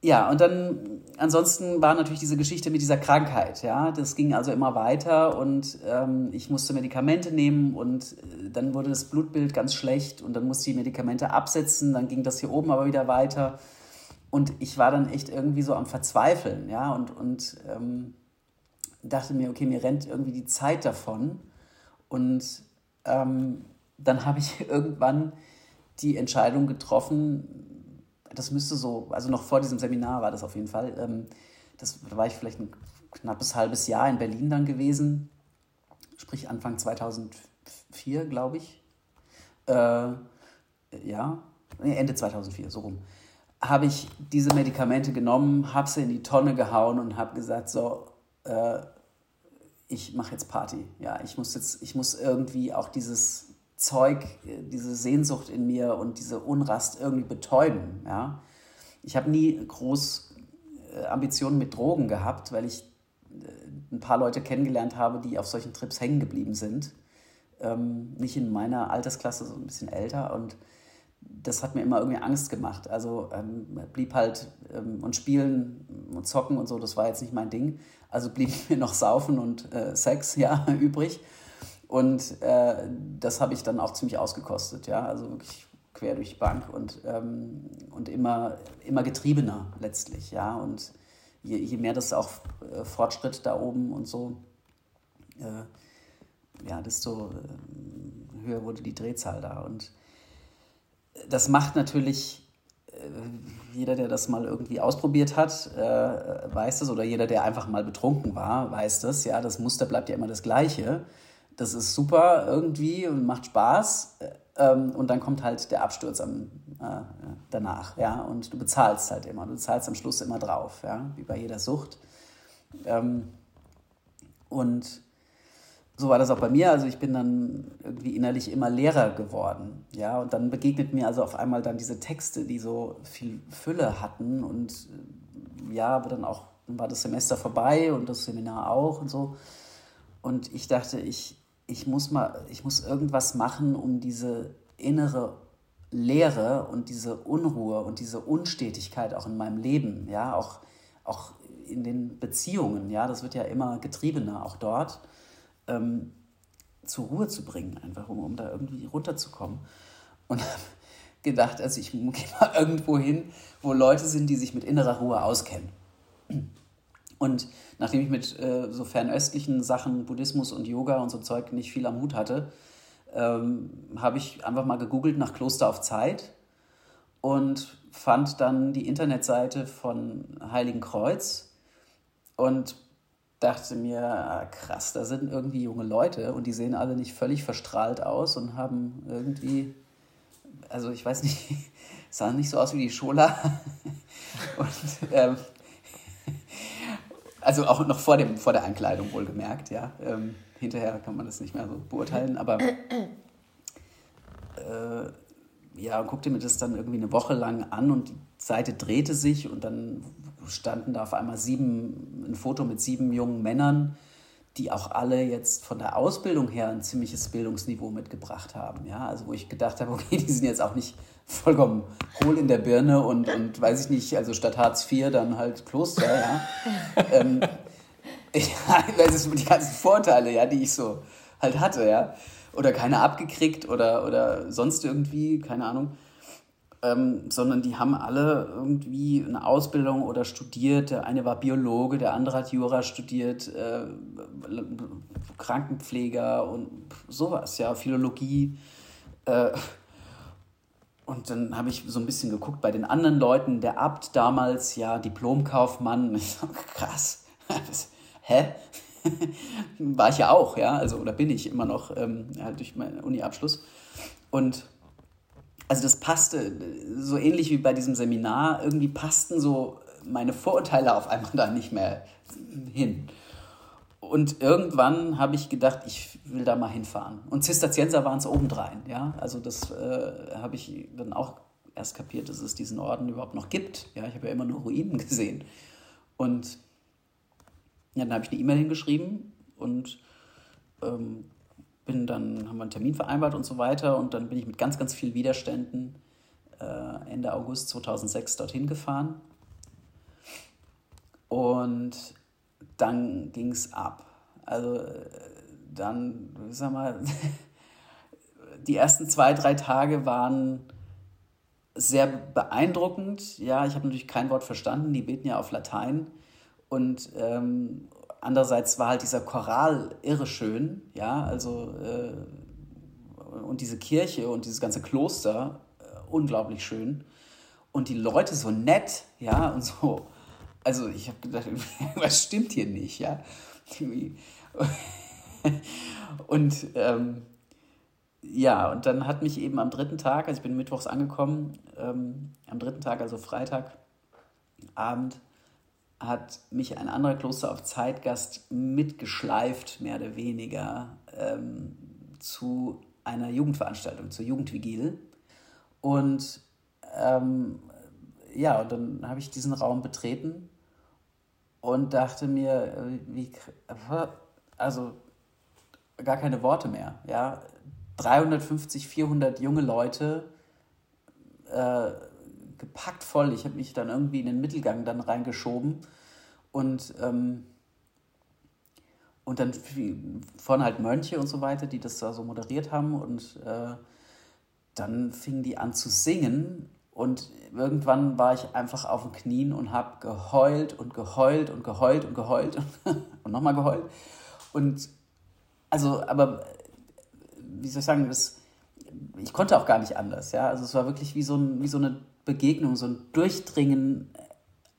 ja, und dann ansonsten war natürlich diese Geschichte mit dieser Krankheit, ja. Das ging also immer weiter und ähm, ich musste Medikamente nehmen und äh, dann wurde das Blutbild ganz schlecht und dann musste ich Medikamente absetzen, dann ging das hier oben aber wieder weiter. Und ich war dann echt irgendwie so am Verzweifeln, ja, und, und ähm, dachte mir, okay, mir rennt irgendwie die Zeit davon. Und ähm, dann habe ich irgendwann die Entscheidung getroffen, das müsste so, also noch vor diesem Seminar war das auf jeden Fall, ähm, das, da war ich vielleicht ein knappes halbes Jahr in Berlin dann gewesen, sprich Anfang 2004, glaube ich. Äh, ja, Ende 2004, so rum. Habe ich diese Medikamente genommen, habe sie in die Tonne gehauen und habe gesagt, so, äh, ich mache jetzt Party. Ja, ich muss jetzt, ich muss irgendwie auch dieses Zeug, äh, diese Sehnsucht in mir und diese Unrast irgendwie betäuben. Ja? Ich habe nie groß äh, Ambitionen mit Drogen gehabt, weil ich äh, ein paar Leute kennengelernt habe, die auf solchen Trips hängen geblieben sind. Ähm, nicht in meiner Altersklasse, so ein bisschen älter. Und das hat mir immer irgendwie Angst gemacht. Also ähm, blieb halt ähm, und spielen und zocken und so, das war jetzt nicht mein Ding. Also blieb mir noch Saufen und äh, Sex ja übrig. Und äh, das habe ich dann auch ziemlich ausgekostet, ja, also wirklich quer durch die Bank und, ähm, und immer, immer getriebener letztlich, ja. Und je, je mehr das auch äh, Fortschritt da oben und so, äh, ja, desto äh, höher wurde die Drehzahl da. Und das macht natürlich äh, jeder, der das mal irgendwie ausprobiert hat, äh, weiß das, oder jeder, der einfach mal betrunken war, weiß das, ja, das Muster bleibt ja immer das gleiche das ist super irgendwie und macht Spaß. Ähm, und dann kommt halt der Absturz am, äh, danach, ja. Und du bezahlst halt immer. Du zahlst am Schluss immer drauf, ja, wie bei jeder Sucht. Ähm, und so war das auch bei mir. Also ich bin dann irgendwie innerlich immer leerer geworden, ja. Und dann begegnet mir also auf einmal dann diese Texte, die so viel Fülle hatten und ja, aber dann auch dann war das Semester vorbei und das Seminar auch und so. Und ich dachte, ich, ich muss mal, ich muss irgendwas machen, um diese innere Leere und diese Unruhe und diese Unstetigkeit auch in meinem Leben, ja, auch, auch in den Beziehungen, ja, das wird ja immer getriebener, auch dort, ähm, zur Ruhe zu bringen, einfach um, um da irgendwie runterzukommen. Und habe gedacht, also ich gehe mal irgendwo hin, wo Leute sind, die sich mit innerer Ruhe auskennen. Und nachdem ich mit äh, so fernöstlichen Sachen, Buddhismus und Yoga und so Zeug nicht viel am Hut hatte, ähm, habe ich einfach mal gegoogelt nach Kloster auf Zeit und fand dann die Internetseite von Heiligen Kreuz und dachte mir, ah, krass, da sind irgendwie junge Leute und die sehen alle nicht völlig verstrahlt aus und haben irgendwie, also ich weiß nicht, sahen nicht so aus wie die Schola. und ähm, also auch noch vor, dem, vor der Ankleidung wohlgemerkt, ja. Ähm, hinterher kann man das nicht mehr so beurteilen, aber äh, ja, guckte mir das dann irgendwie eine Woche lang an und die Seite drehte sich und dann standen da auf einmal sieben, ein Foto mit sieben jungen Männern, die auch alle jetzt von der Ausbildung her ein ziemliches Bildungsniveau mitgebracht haben. Ja, also wo ich gedacht habe, okay, die sind jetzt auch nicht vollkommen hohl in der Birne und, und weiß ich nicht, also statt Hartz IV dann halt Kloster, ja. ähm, ja, das ist die ganzen Vorteile, ja, die ich so halt hatte, ja. Oder keine abgekriegt oder, oder sonst irgendwie, keine Ahnung. Ähm, sondern die haben alle irgendwie eine Ausbildung oder studiert. Der eine war Biologe, der andere hat Jura studiert, äh, Krankenpfleger und sowas, ja, Philologie. Äh, und dann habe ich so ein bisschen geguckt bei den anderen Leuten. Der Abt damals, ja, Diplomkaufmann. Krass. hä? War ich ja auch, ja, also oder bin ich immer noch ähm, halt durch meinen Uni-Abschluss. Und also das passte so ähnlich wie bei diesem Seminar. Irgendwie passten so meine Vorurteile auf einmal da nicht mehr hin. Und irgendwann habe ich gedacht, ich will da mal hinfahren. Und Zisterzienser waren es obendrein. Ja? Also das äh, habe ich dann auch erst kapiert, dass es diesen Orden überhaupt noch gibt. Ja? Ich habe ja immer nur Ruinen gesehen. Und ja, dann habe ich eine E-Mail hingeschrieben und ähm, bin dann, haben wir einen Termin vereinbart und so weiter. Und dann bin ich mit ganz, ganz vielen Widerständen äh, Ende August 2006 dorthin gefahren. Und dann ging es ab. Also äh, dann, sag mal, die ersten zwei, drei Tage waren sehr beeindruckend. Ja, ich habe natürlich kein Wort verstanden, die beten ja auf Latein. Und ähm, andererseits war halt dieser Choral irre schön, ja, also äh, und diese Kirche und dieses ganze Kloster äh, unglaublich schön. Und die Leute so nett, ja, und so also ich habe gedacht, was stimmt hier nicht, ja. Und ähm, ja, und dann hat mich eben am dritten Tag, also ich bin mittwochs angekommen, ähm, am dritten Tag, also Freitagabend, hat mich ein anderer Kloster auf Zeitgast mitgeschleift, mehr oder weniger, ähm, zu einer Jugendveranstaltung, zur Jugendvigil. Und ähm, ja, und dann habe ich diesen Raum betreten und dachte mir, äh, wie, also gar keine Worte mehr. Ja? 350, 400 junge Leute, äh, gepackt voll. Ich habe mich dann irgendwie in den Mittelgang dann reingeschoben und, ähm, und dann vorne halt Mönche und so weiter, die das da so moderiert haben und äh, dann fingen die an zu singen und irgendwann war ich einfach auf den Knien und habe geheult und geheult und geheult und geheult und, nochmal geheult. Und also, aber wie soll ich sagen, das, ich konnte auch gar nicht anders. Ja? Also es war wirklich wie so, ein, wie so eine Begegnung, so ein Durchdringen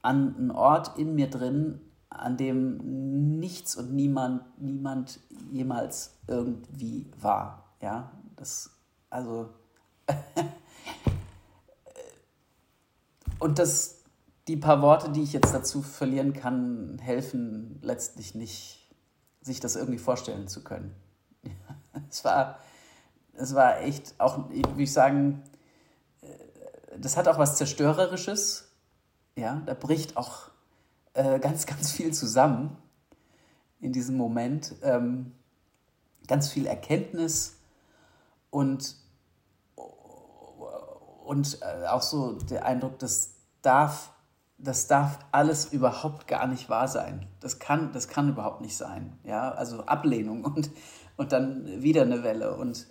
an einen Ort in mir drin, an dem nichts und niemand, niemand jemals irgendwie war. Ja, das, also Und das, die paar Worte, die ich jetzt dazu verlieren kann, helfen letztlich nicht, sich das irgendwie vorstellen zu können. es war, es war echt auch, wie ich sagen, äh, das hat auch was Zerstörerisches. Ja, da bricht auch äh, ganz, ganz viel zusammen in diesem Moment. Ähm, ganz viel Erkenntnis und und äh, auch so der Eindruck, das darf, das darf alles überhaupt gar nicht wahr sein. Das kann, das kann überhaupt nicht sein. Ja, also Ablehnung und, und dann wieder eine Welle und,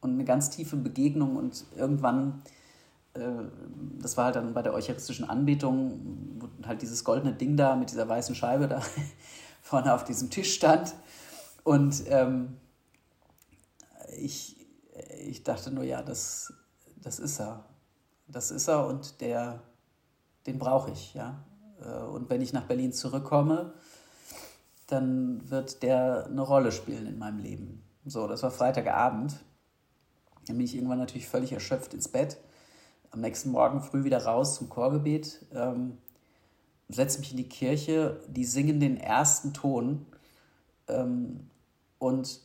und eine ganz tiefe Begegnung und irgendwann, äh, das war halt dann bei der eucharistischen Anbetung, wo halt dieses goldene Ding da mit dieser weißen Scheibe da vorne auf diesem Tisch stand und ähm, ich, ich dachte nur, ja, das, das ist er. Das ist er und der, den brauche ich. Ja? Äh, und wenn ich nach Berlin zurückkomme, dann wird der eine Rolle spielen in meinem Leben. So, das war Freitagabend. Dann bin ich irgendwann natürlich völlig erschöpft ins Bett. Am nächsten Morgen früh wieder raus zum Chorgebet, ähm, setze mich in die Kirche, die singen den ersten Ton ähm, und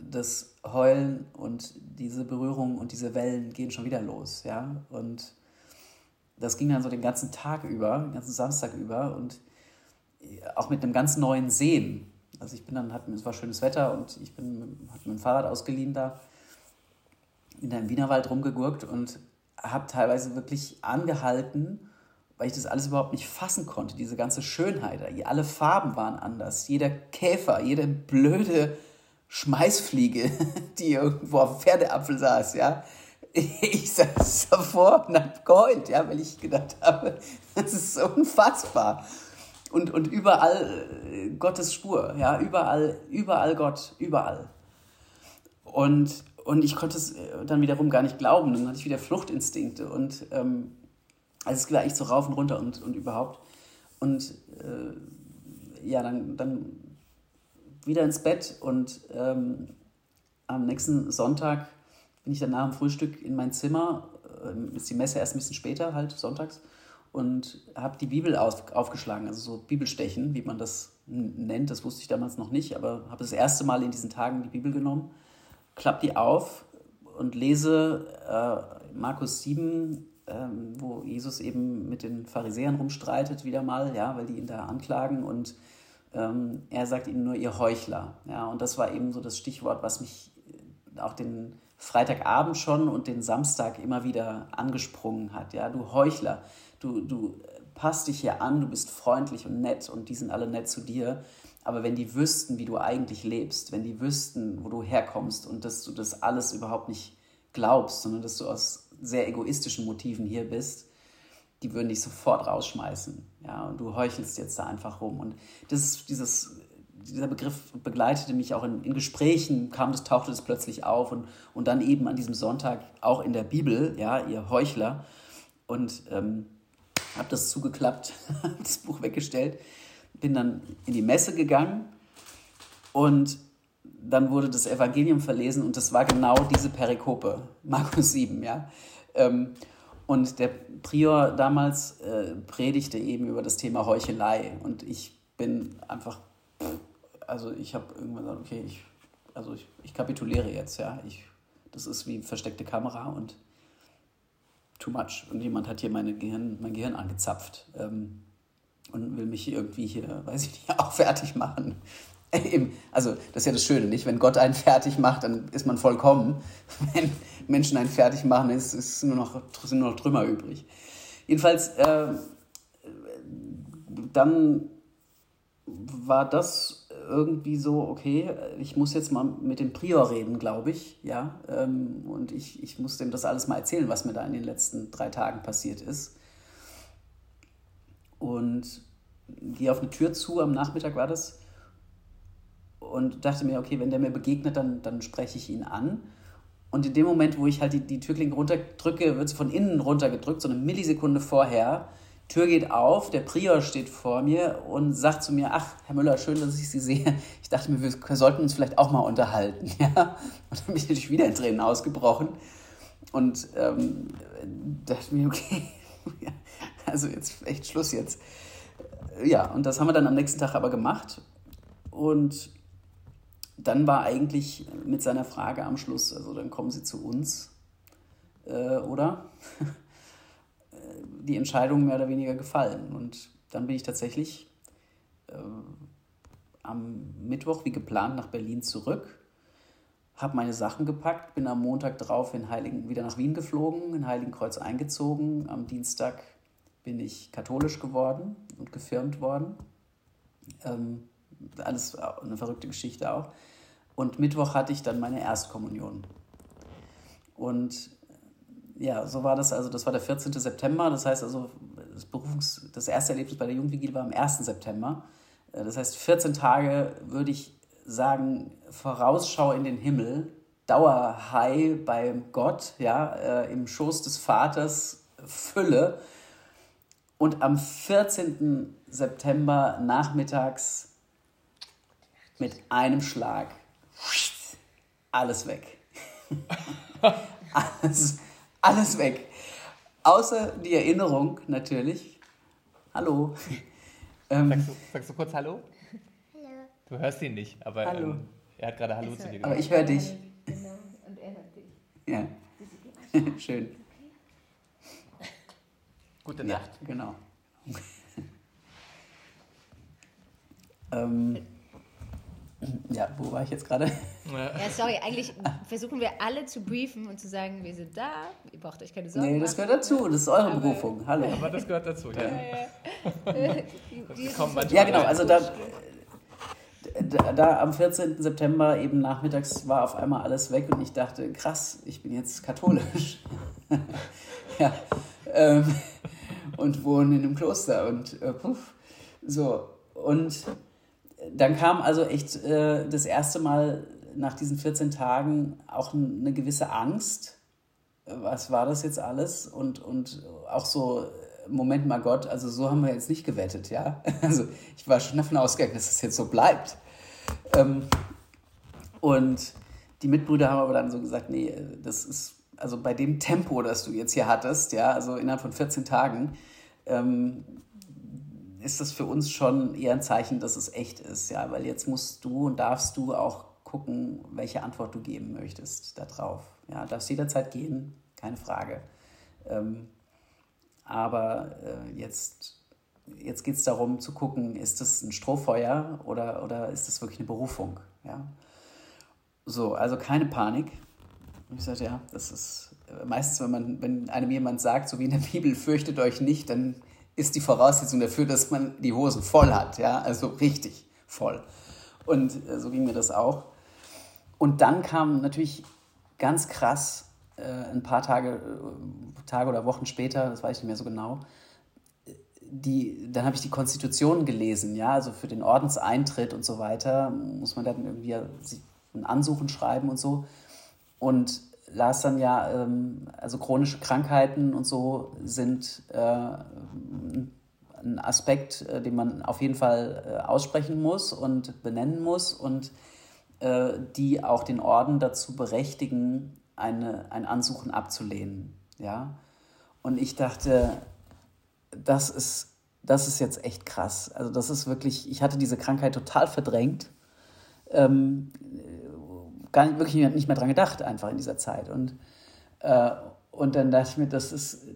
das Heulen und diese Berührung und diese Wellen gehen schon wieder los, ja. Und das ging dann so den ganzen Tag über, den ganzen Samstag über und auch mit einem ganz neuen Sehen. Also ich bin dann, hat, es war schönes Wetter und ich bin, hatte mein Fahrrad ausgeliehen da in einem Wienerwald rumgegurkt und habe teilweise wirklich angehalten, weil ich das alles überhaupt nicht fassen konnte, diese ganze Schönheit. Alle Farben waren anders. Jeder Käfer, jede blöde Schmeißfliege, die irgendwo auf Pferdeapfel saß, ja. Ich saß davor und hab geheult, ja, weil ich gedacht habe, das ist unfassbar. Und, und überall äh, Gottes Spur, ja, überall, überall Gott, überall. Und, und ich konnte es äh, dann wiederum gar nicht glauben. Dann hatte ich wieder Fluchtinstinkte und ähm, also es war echt so rauf und runter und, und überhaupt. Und äh, ja, dann, dann wieder ins Bett und ähm, am nächsten Sonntag bin ich dann nach dem Frühstück in mein Zimmer, äh, ist die Messe erst ein bisschen später, halt sonntags, und habe die Bibel auf, aufgeschlagen, also so Bibelstechen, wie man das nennt, das wusste ich damals noch nicht, aber habe das erste Mal in diesen Tagen die Bibel genommen, klappe die auf und lese äh, Markus 7, ähm, wo Jesus eben mit den Pharisäern rumstreitet, wieder mal, ja, weil die ihn da anklagen und ähm, er sagt ihnen nur, ihr Heuchler. Ja, und das war eben so das Stichwort, was mich auch den Freitagabend schon und den Samstag immer wieder angesprungen hat. Ja, du Heuchler, du, du passt dich hier an, du bist freundlich und nett und die sind alle nett zu dir. Aber wenn die wüssten, wie du eigentlich lebst, wenn die wüssten, wo du herkommst und dass du das alles überhaupt nicht glaubst, sondern dass du aus sehr egoistischen Motiven hier bist, die würden dich sofort rausschmeißen. Ja, und du heuchelst jetzt da einfach rum. Und das dieses, dieser Begriff begleitete mich auch in, in Gesprächen, kam das, tauchte das plötzlich auf und, und dann eben an diesem Sonntag auch in der Bibel, ja, ihr Heuchler. Und ähm, habe das zugeklappt, das Buch weggestellt, bin dann in die Messe gegangen und dann wurde das Evangelium verlesen und das war genau diese Perikope, Markus 7, ja. Ähm, und der Prior damals äh, predigte eben über das Thema Heuchelei. Und ich bin einfach, also ich habe irgendwann gesagt, okay, ich, also ich, ich kapituliere jetzt, ja. Ich, das ist wie versteckte Kamera und too much. Und jemand hat hier meine Gehirn, mein Gehirn angezapft ähm, und will mich irgendwie hier, weiß ich nicht, auch fertig machen. also das ist ja das Schöne, nicht? Wenn Gott einen fertig macht, dann ist man vollkommen. Wenn Menschen einen fertig machen, ist, ist nur noch, sind nur noch Trümmer übrig. Jedenfalls, äh, dann war das irgendwie so, okay, ich muss jetzt mal mit dem Prior reden, glaube ich, ja. Ähm, und ich, ich muss dem das alles mal erzählen, was mir da in den letzten drei Tagen passiert ist. Und gehe auf eine Tür zu, am Nachmittag war das, und dachte mir, okay, wenn der mir begegnet, dann, dann spreche ich ihn an. Und in dem Moment, wo ich halt die, die Türklinke runterdrücke, wird sie von innen runtergedrückt, so eine Millisekunde vorher. Tür geht auf, der Prior steht vor mir und sagt zu mir, ach, Herr Müller, schön, dass ich Sie sehe. Ich dachte mir, wir sollten uns vielleicht auch mal unterhalten. Ja? Und dann bin ich natürlich wieder in Tränen ausgebrochen und ähm, dachte mir, okay, also jetzt echt Schluss jetzt. Ja, und das haben wir dann am nächsten Tag aber gemacht. Und dann war eigentlich mit seiner Frage am Schluss, also dann kommen Sie zu uns, äh, oder? die Entscheidung mehr oder weniger gefallen. Und dann bin ich tatsächlich äh, am Mittwoch wie geplant nach Berlin zurück, habe meine Sachen gepackt, bin am Montag drauf in Heiligen, wieder nach Wien geflogen, in Heiligenkreuz eingezogen. Am Dienstag bin ich katholisch geworden und gefirmt worden. Ähm, alles eine verrückte Geschichte auch. Und Mittwoch hatte ich dann meine Erstkommunion. Und ja, so war das, also das war der 14. September, das heißt also, das, Berufungs-, das erste Erlebnis bei der Jugendvigil war am 1. September. Äh, das heißt, 14 Tage würde ich sagen, Vorausschau in den Himmel, Dauerhigh bei Gott, ja, äh, im Schoß des Vaters, Fülle. Und am 14. September nachmittags mit einem Schlag alles weg. alles, alles weg. Außer die Erinnerung natürlich. Hallo. Ähm, sagst, du, sagst, du, kurz Hallo? Hallo. Du hörst ihn nicht, aber Hallo. Ähm, er hat gerade Hallo zu dir gesagt. Aber ich höre dich. Genau, und er hört dich. Ja. Schön. Gute Nacht. Ja, genau. ähm, Ja, wo war ich jetzt gerade? Ja, sorry, eigentlich versuchen wir alle zu briefen und zu sagen, wir sind da, ihr braucht euch keine Sorgen Nee, das gehört dazu, das ist eure aber, Berufung. Hallo. Aber das gehört dazu, ja. Ja, ja. ja genau, also da, da, da, am 14. September eben nachmittags war auf einmal alles weg und ich dachte, krass, ich bin jetzt katholisch. ja. Ähm, und wohne in einem Kloster und äh, puff. So, und dann kam also echt äh, das erste Mal nach diesen 14 Tagen auch eine gewisse Angst. Was war das jetzt alles? Und, und auch so, Moment mal Gott, also so haben wir jetzt nicht gewettet, ja? Also ich war schon davon ausgegangen, dass es jetzt so bleibt. Ähm, und die Mitbrüder haben aber dann so gesagt, nee, das ist, also bei dem Tempo, das du jetzt hier hattest, ja, also innerhalb von 14 Tagen, ähm, ist das für uns schon eher ein Zeichen, dass es echt ist, ja, weil jetzt musst du und darfst du auch gucken, welche Antwort du geben möchtest darauf. Ja, darfst jederzeit gehen, keine Frage. Ähm, aber äh, jetzt, jetzt geht es darum zu gucken, ist das ein Strohfeuer oder, oder ist das wirklich eine Berufung? Ja? So, also keine Panik. Ich sage, ja, das ist äh, meistens, wenn man, wenn einem jemand sagt, so wie in der Bibel, fürchtet euch nicht, dann ist die Voraussetzung dafür, dass man die Hosen voll hat, ja, also richtig voll. Und äh, so ging mir das auch. Und dann kam natürlich ganz krass äh, ein paar Tage, äh, Tage oder Wochen später, das weiß ich nicht mehr so genau, die, dann habe ich die Konstitution gelesen, ja, also für den Ordenseintritt und so weiter muss man dann irgendwie ein Ansuchen schreiben und so. Und las dann ja, ähm, also chronische Krankheiten und so sind äh, ein Aspekt, äh, den man auf jeden Fall äh, aussprechen muss und benennen muss und äh, die auch den Orden dazu berechtigen, eine, ein Ansuchen abzulehnen. Ja? Und ich dachte, das ist, das ist jetzt echt krass. Also das ist wirklich, ich hatte diese Krankheit total verdrängt. Ähm, gar nicht, wirklich nicht mehr dran gedacht, einfach in dieser Zeit. Und, äh, und dann dachte ich mir, das ist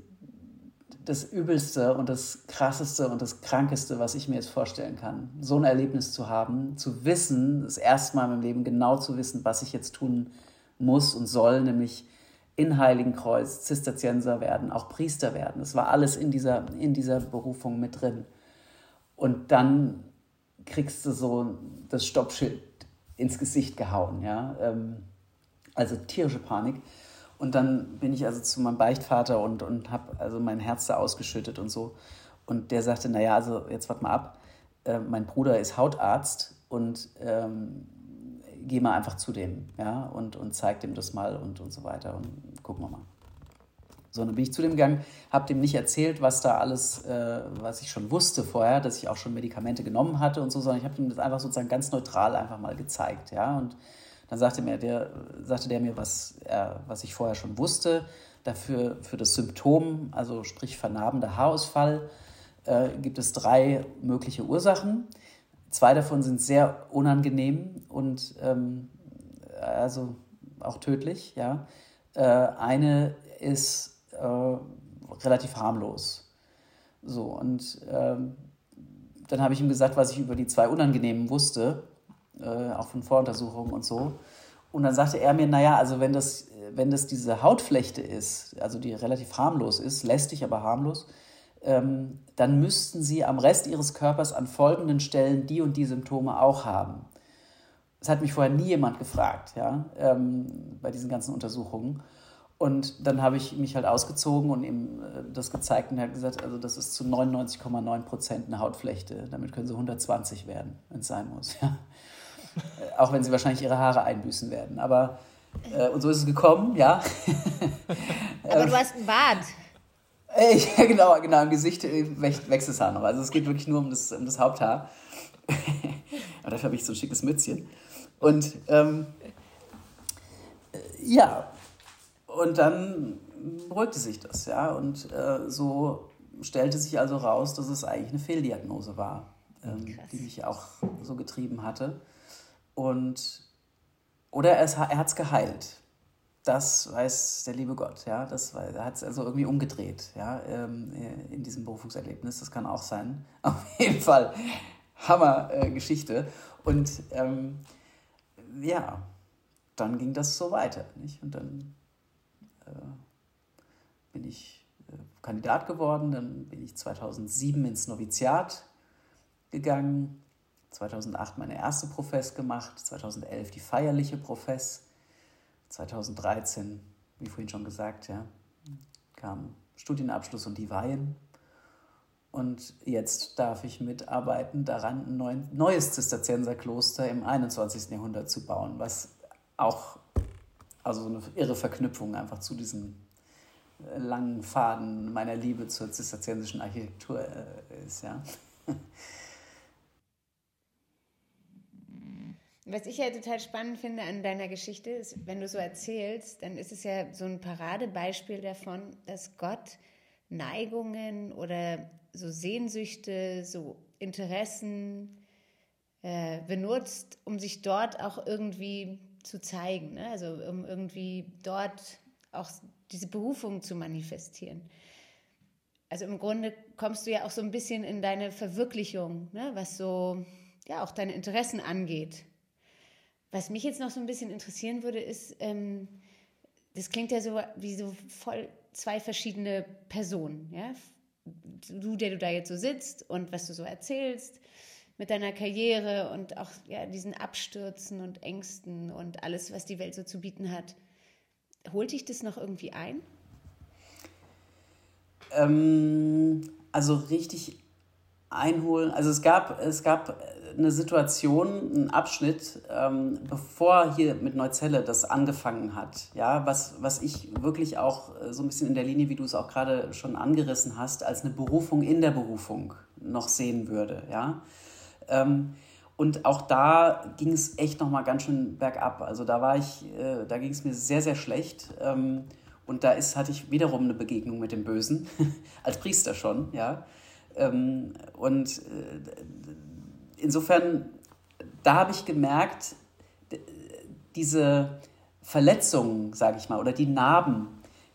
das Übelste und das Krasseste und das Krankeste, was ich mir jetzt vorstellen kann. So ein Erlebnis zu haben, zu wissen, das erste Mal in meinem Leben genau zu wissen, was ich jetzt tun muss und soll, nämlich in Heiligenkreuz Zisterzienser werden, auch Priester werden. Das war alles in dieser, in dieser Berufung mit drin. Und dann kriegst du so das Stoppschild ins Gesicht gehauen, ja. Ähm, also tierische Panik. Und dann bin ich also zu meinem Beichtvater und, und habe also mein Herz da ausgeschüttet und so. Und der sagte, naja, also jetzt warte mal ab, äh, mein Bruder ist Hautarzt und ähm, geh mal einfach zu dem, ja, und, und zeig dem das mal und, und so weiter und gucken wir mal. So, dann bin ich zu dem gegangen, habe dem nicht erzählt, was da alles, äh, was ich schon wusste vorher, dass ich auch schon Medikamente genommen hatte und so, sondern ich habe ihm das einfach sozusagen ganz neutral einfach mal gezeigt, ja. Und dann sagte mir der, sagte der mir, was, er, was ich vorher schon wusste, dafür für das Symptom, also sprich vernarbender Haarausfall, äh, gibt es drei mögliche Ursachen. Zwei davon sind sehr unangenehm und ähm, also auch tödlich, ja. Äh, eine ist äh, relativ harmlos. So, und ähm, dann habe ich ihm gesagt, was ich über die zwei Unangenehmen wusste, äh, auch von Voruntersuchungen und so. Und dann sagte er mir, naja, also wenn das, wenn das diese Hautflechte ist, also die relativ harmlos ist, lästig, aber harmlos, ähm, dann müssten sie am Rest ihres Körpers an folgenden Stellen die und die Symptome auch haben. Das hat mich vorher nie jemand gefragt, ja, ähm, bei diesen ganzen Untersuchungen. Und dann habe ich mich halt ausgezogen und ihm äh, das gezeigt und er hat gesagt, also das ist zu 99,9 Prozent eine Hautflechte. Damit können sie 120 werden, wenn es sein muss. Ja. Äh, auch wenn sie wahrscheinlich ihre Haare einbüßen werden. Aber äh, und so ist es gekommen, ja. Aber du hast ein Bart. Ja, genau, genau, im Gesicht wächst das Haar noch. Also es geht wirklich nur um das, um das Haupthaar. Aber dafür habe ich so ein schickes Mützchen. Und ähm, ja, und dann beruhigte sich das, ja. Und äh, so stellte sich also raus, dass es eigentlich eine Fehldiagnose war, ähm, die mich auch so getrieben hatte. Und oder er, er hat es geheilt. Das weiß der liebe Gott, ja. Das war, er hat es also irgendwie umgedreht, ja, ähm, in diesem Berufungserlebnis. Das kann auch sein. Auf jeden Fall Hammer-Geschichte. Äh, und ähm, ja, dann ging das so weiter. Nicht? Und dann äh, bin ich äh, Kandidat geworden, dann bin ich 2007 ins Noviziat gegangen, 2008 meine erste Profess gemacht, 2011 die feierliche Profess, 2013, wie vorhin schon gesagt, ja, kam Studienabschluss und die Weihen. Und jetzt darf ich mitarbeiten, daran ein neues Zisterzienserkloster im 21. Jahrhundert zu bauen, was auch also eine irre Verknüpfung einfach zu diesem äh, langen Faden meiner Liebe zur zisterziensischen Architektur äh, ist. Ja. Was ich ja total spannend finde an deiner Geschichte ist, wenn du so erzählst, dann ist es ja so ein Paradebeispiel davon, dass Gott Neigungen oder so Sehnsüchte, so Interessen äh, benutzt, um sich dort auch irgendwie zu zeigen. Ne? Also um irgendwie dort auch diese Berufung zu manifestieren. Also im Grunde kommst du ja auch so ein bisschen in deine Verwirklichung, ne? was so ja auch deine Interessen angeht. Was mich jetzt noch so ein bisschen interessieren würde, ist, ähm, das klingt ja so wie so voll zwei verschiedene Personen. Ja? Du, der du da jetzt so sitzt und was du so erzählst mit deiner Karriere und auch ja, diesen Abstürzen und Ängsten und alles, was die Welt so zu bieten hat. Holt dich das noch irgendwie ein? Ähm, also richtig einholen. Also es gab, es gab eine Situation, einen Abschnitt, ähm, bevor hier mit Neuzelle das angefangen hat, ja, was, was ich wirklich auch äh, so ein bisschen in der Linie, wie du es auch gerade schon angerissen hast, als eine Berufung in der Berufung noch sehen würde, ja. Ähm, und auch da ging es echt nochmal ganz schön bergab. Also da war ich, äh, da ging es mir sehr, sehr schlecht. Ähm, und da ist, hatte ich wiederum eine Begegnung mit dem Bösen, als Priester schon, ja. Ähm, und äh, insofern, da habe ich gemerkt, diese Verletzungen, sage ich mal, oder die Narben,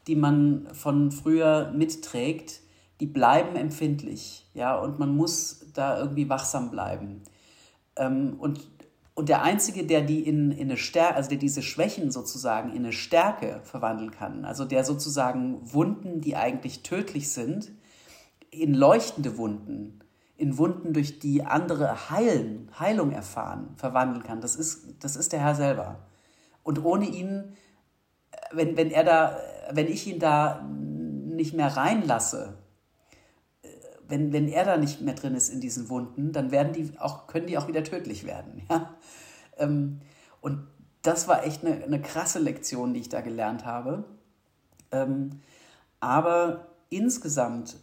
die man von früher mitträgt, die bleiben empfindlich, ja, und man muss da irgendwie wachsam bleiben. Ähm, und, und der Einzige, der die in, in eine Stärke, also der diese Schwächen sozusagen in eine Stärke verwandeln kann, also der sozusagen Wunden, die eigentlich tödlich sind, in leuchtende Wunden, in Wunden, durch die andere heilen, Heilung erfahren, verwandeln kann. Das ist, das ist der Herr selber. Und ohne ihn, wenn, wenn er da, wenn ich ihn da nicht mehr reinlasse, wenn, wenn er da nicht mehr drin ist in diesen Wunden, dann werden die auch, können die auch wieder tödlich werden. Ja? Ähm, und das war echt eine, eine krasse Lektion, die ich da gelernt habe. Ähm, aber insgesamt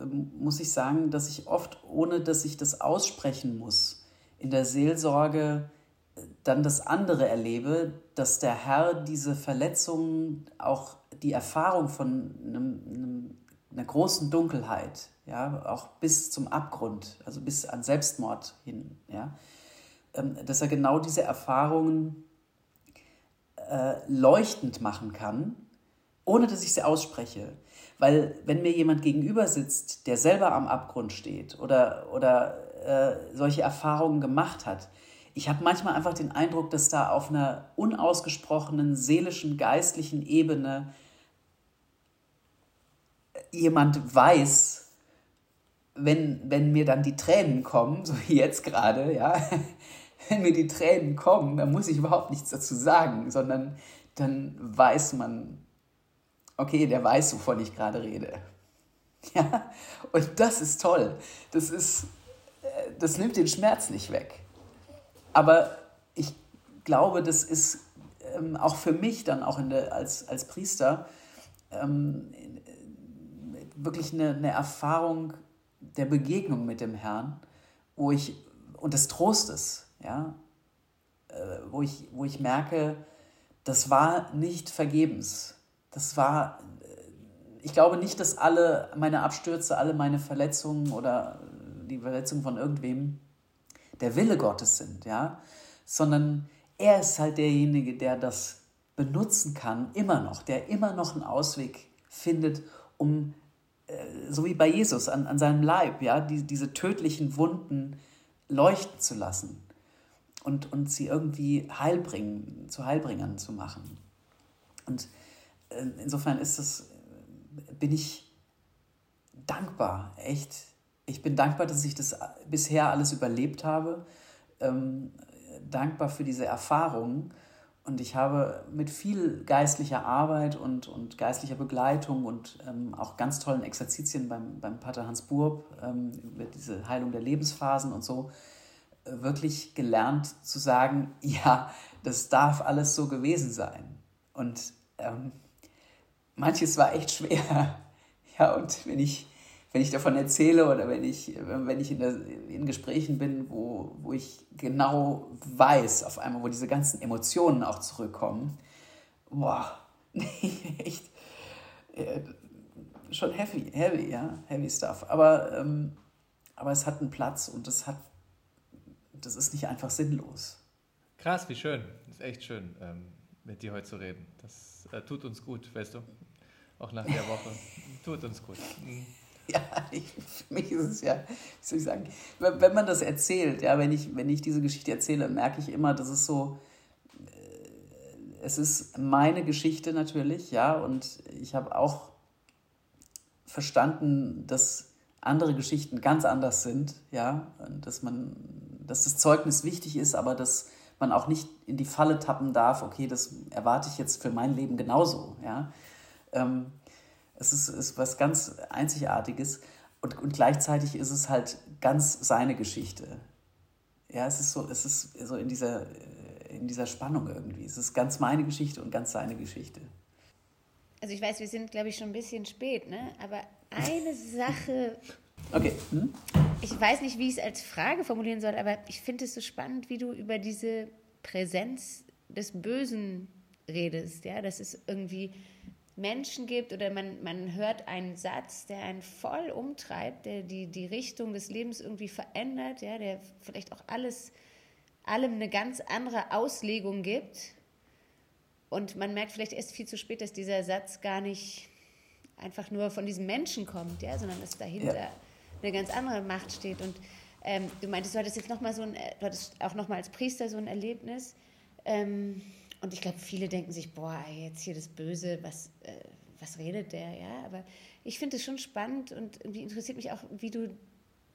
äh, muss ich sagen, dass ich oft, ohne dass ich das aussprechen muss, in der Seelsorge äh, dann das andere erlebe, dass der Herr diese Verletzungen, auch die Erfahrung von einem, einem, einer großen Dunkelheit, ja, auch bis zum Abgrund, also bis an Selbstmord hin, ja, ähm, dass er genau diese Erfahrungen äh, leuchtend machen kann, ohne dass ich sie ausspreche. Weil wenn mir jemand gegenüber sitzt, der selber am Abgrund steht oder, oder äh, solche Erfahrungen gemacht hat, ich habe manchmal einfach den Eindruck, dass da auf einer unausgesprochenen seelischen, geistlichen Ebene jemand weiß, wenn, wenn mir dann die Tränen kommen, so wie jetzt gerade, ja, wenn mir die Tränen kommen, dann muss ich überhaupt nichts dazu sagen, sondern dann weiß man, okay, der weiß, wovon ich gerade rede. Ja, und das ist toll. Das ist, äh, das nimmt den Schmerz nicht weg. Aber ich glaube, das ist ähm, auch für mich dann auch der, als, als Priester ähm, wirklich eine, eine Erfahrung der Begegnung mit dem Herrn, wo ich, und des Trostes, ja, äh, wo, ich, wo ich merke, das war nicht vergebens. Das war, äh, ich glaube nicht, dass alle meine Abstürze, alle meine Verletzungen oder die Verletzungen von irgendwem der Wille Gottes sind, ja, sondern er ist halt derjenige, der das benutzen kann, immer noch, der immer noch einen Ausweg findet, um so wie bei Jesus an, an seinem Leib, ja, die, diese tödlichen Wunden leuchten zu lassen und, und sie irgendwie heilbringen, zu Heilbringern zu machen. Und äh, insofern ist es, bin ich dankbar, echt. Ich bin dankbar, dass ich das bisher alles überlebt habe. Ähm, dankbar für diese Erfahrung. Und ich habe mit viel geistlicher Arbeit und, und geistlicher Begleitung und ähm, auch ganz tollen Exerzitien beim, beim Pater Hans Burb ähm, über diese Heilung der Lebensphasen und so äh, wirklich gelernt zu sagen, ja, das darf alles so gewesen sein. Und ähm, manches war echt schwer. Ja, und wenn ich wenn ich davon erzähle oder wenn ich, wenn ich in, der, in Gesprächen bin, wo, wo ich genau weiß, auf einmal, wo diese ganzen Emotionen auch zurückkommen, boah, echt äh, schon heavy, heavy, ja, heavy stuff. Aber, ähm, aber es hat einen Platz und das hat, das ist nicht einfach sinnlos. Krass, wie schön. Das ist echt schön, ähm, mit dir heute zu reden. Das äh, tut uns gut, weißt du? Auch nach der Woche. tut uns gut. Mhm. Ja, ich, für mich ist es ja, wie soll ich sagen, wenn man das erzählt, ja, wenn ich, wenn ich diese Geschichte erzähle, merke ich immer, dass es so, äh, es ist meine Geschichte natürlich, ja, und ich habe auch verstanden, dass andere Geschichten ganz anders sind, ja, dass man, dass das Zeugnis wichtig ist, aber dass man auch nicht in die Falle tappen darf, okay, das erwarte ich jetzt für mein Leben genauso, ja. Ähm, es ist, ist was ganz Einzigartiges und, und gleichzeitig ist es halt ganz seine Geschichte. Ja, es ist so, es ist so in dieser, in dieser Spannung irgendwie. Es ist ganz meine Geschichte und ganz seine Geschichte. Also ich weiß, wir sind, glaube ich, schon ein bisschen spät, ne? Aber eine Sache. Okay. Hm? Ich weiß nicht, wie ich es als Frage formulieren soll, aber ich finde es so spannend, wie du über diese Präsenz des Bösen redest. Ja, das ist irgendwie Menschen gibt oder man, man hört einen Satz, der einen voll umtreibt, der die, die Richtung des Lebens irgendwie verändert, ja, der vielleicht auch alles, allem eine ganz andere Auslegung gibt. Und man merkt vielleicht erst viel zu spät, dass dieser Satz gar nicht einfach nur von diesem Menschen kommt, ja, sondern dass dahinter ja. eine ganz andere Macht steht. Und ähm, du meintest, du hattest jetzt noch mal so ein, du hattest auch noch mal als Priester so ein Erlebnis. Ähm, und ich glaube, viele denken sich, boah, jetzt hier das Böse, was, äh, was redet der, ja? Aber ich finde es schon spannend und irgendwie interessiert mich auch, wie du,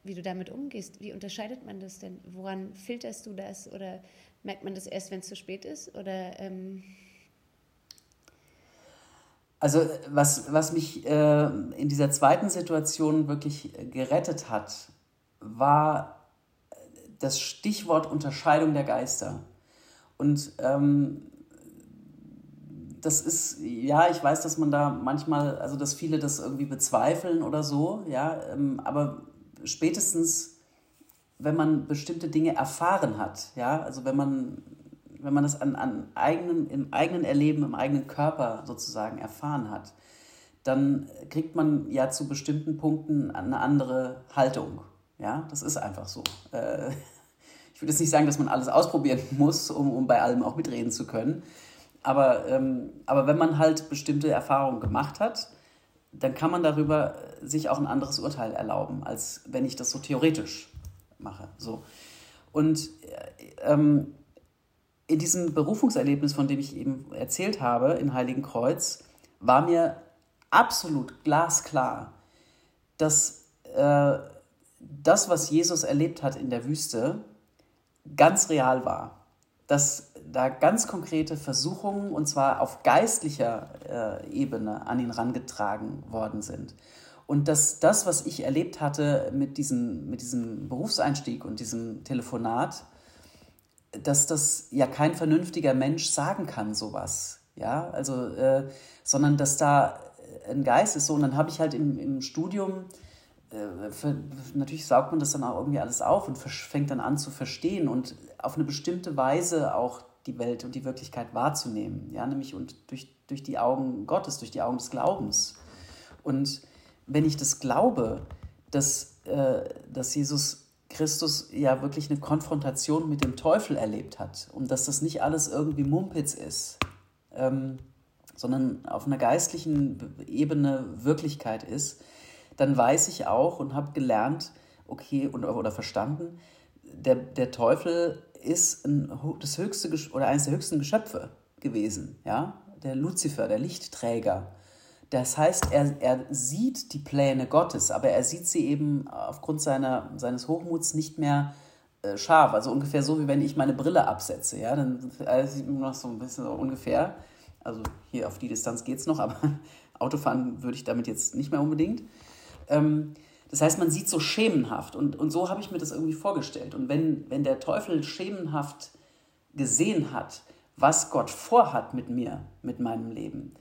wie du damit umgehst. Wie unterscheidet man das denn? Woran filterst du das? Oder merkt man das erst, wenn es zu spät ist? Oder... Ähm also was, was mich äh, in dieser zweiten Situation wirklich gerettet hat, war das Stichwort Unterscheidung der Geister. Und ähm, das ist, ja, ich weiß, dass man da manchmal, also dass viele das irgendwie bezweifeln oder so, ja, ähm, aber spätestens, wenn man bestimmte Dinge erfahren hat, ja, also wenn man, wenn man das an, an eigenen, im eigenen Erleben, im eigenen Körper sozusagen erfahren hat, dann kriegt man ja zu bestimmten Punkten eine andere Haltung. Ja, das ist einfach so. Äh, ich würde jetzt nicht sagen, dass man alles ausprobieren muss, um, um bei allem auch mitreden zu können. Aber, ähm, aber wenn man halt bestimmte Erfahrungen gemacht hat, dann kann man darüber sich auch ein anderes Urteil erlauben, als wenn ich das so theoretisch mache. So. Und äh, ähm, in diesem Berufungserlebnis, von dem ich eben erzählt habe, in Heiligenkreuz, war mir absolut glasklar, dass äh, das, was Jesus erlebt hat in der Wüste, ganz real war. Dass da ganz konkrete Versuchungen, und zwar auf geistlicher äh, Ebene, an ihn herangetragen worden sind. Und dass das, was ich erlebt hatte mit diesem, mit diesem Berufseinstieg und diesem Telefonat, dass das ja kein vernünftiger Mensch sagen kann, sowas. Ja, also, äh, sondern dass da ein Geist ist so. Und dann habe ich halt im, im Studium, für, natürlich saugt man das dann auch irgendwie alles auf und fängt dann an zu verstehen und auf eine bestimmte Weise auch die Welt und die Wirklichkeit wahrzunehmen, ja, nämlich und durch, durch die Augen Gottes, durch die Augen des Glaubens. Und wenn ich das glaube, dass, äh, dass Jesus Christus ja wirklich eine Konfrontation mit dem Teufel erlebt hat und dass das nicht alles irgendwie Mumpitz ist, ähm, sondern auf einer geistlichen Ebene Wirklichkeit ist, dann weiß ich auch und habe gelernt, okay, und, oder verstanden, der, der Teufel ist ein, das höchste oder eines der höchsten Geschöpfe gewesen, ja, der Luzifer, der Lichtträger. Das heißt, er, er sieht die Pläne Gottes, aber er sieht sie eben aufgrund seiner, seines Hochmuts nicht mehr äh, scharf. Also ungefähr so, wie wenn ich meine Brille absetze. Ja? Dann äh, sieht man noch so ein bisschen so ungefähr. Also hier auf die Distanz geht es noch, aber Autofahren würde ich damit jetzt nicht mehr unbedingt. Ähm, das heißt, man sieht so schemenhaft und, und so habe ich mir das irgendwie vorgestellt. Und wenn, wenn der Teufel schemenhaft gesehen hat, was Gott vorhat mit mir, mit meinem Leben,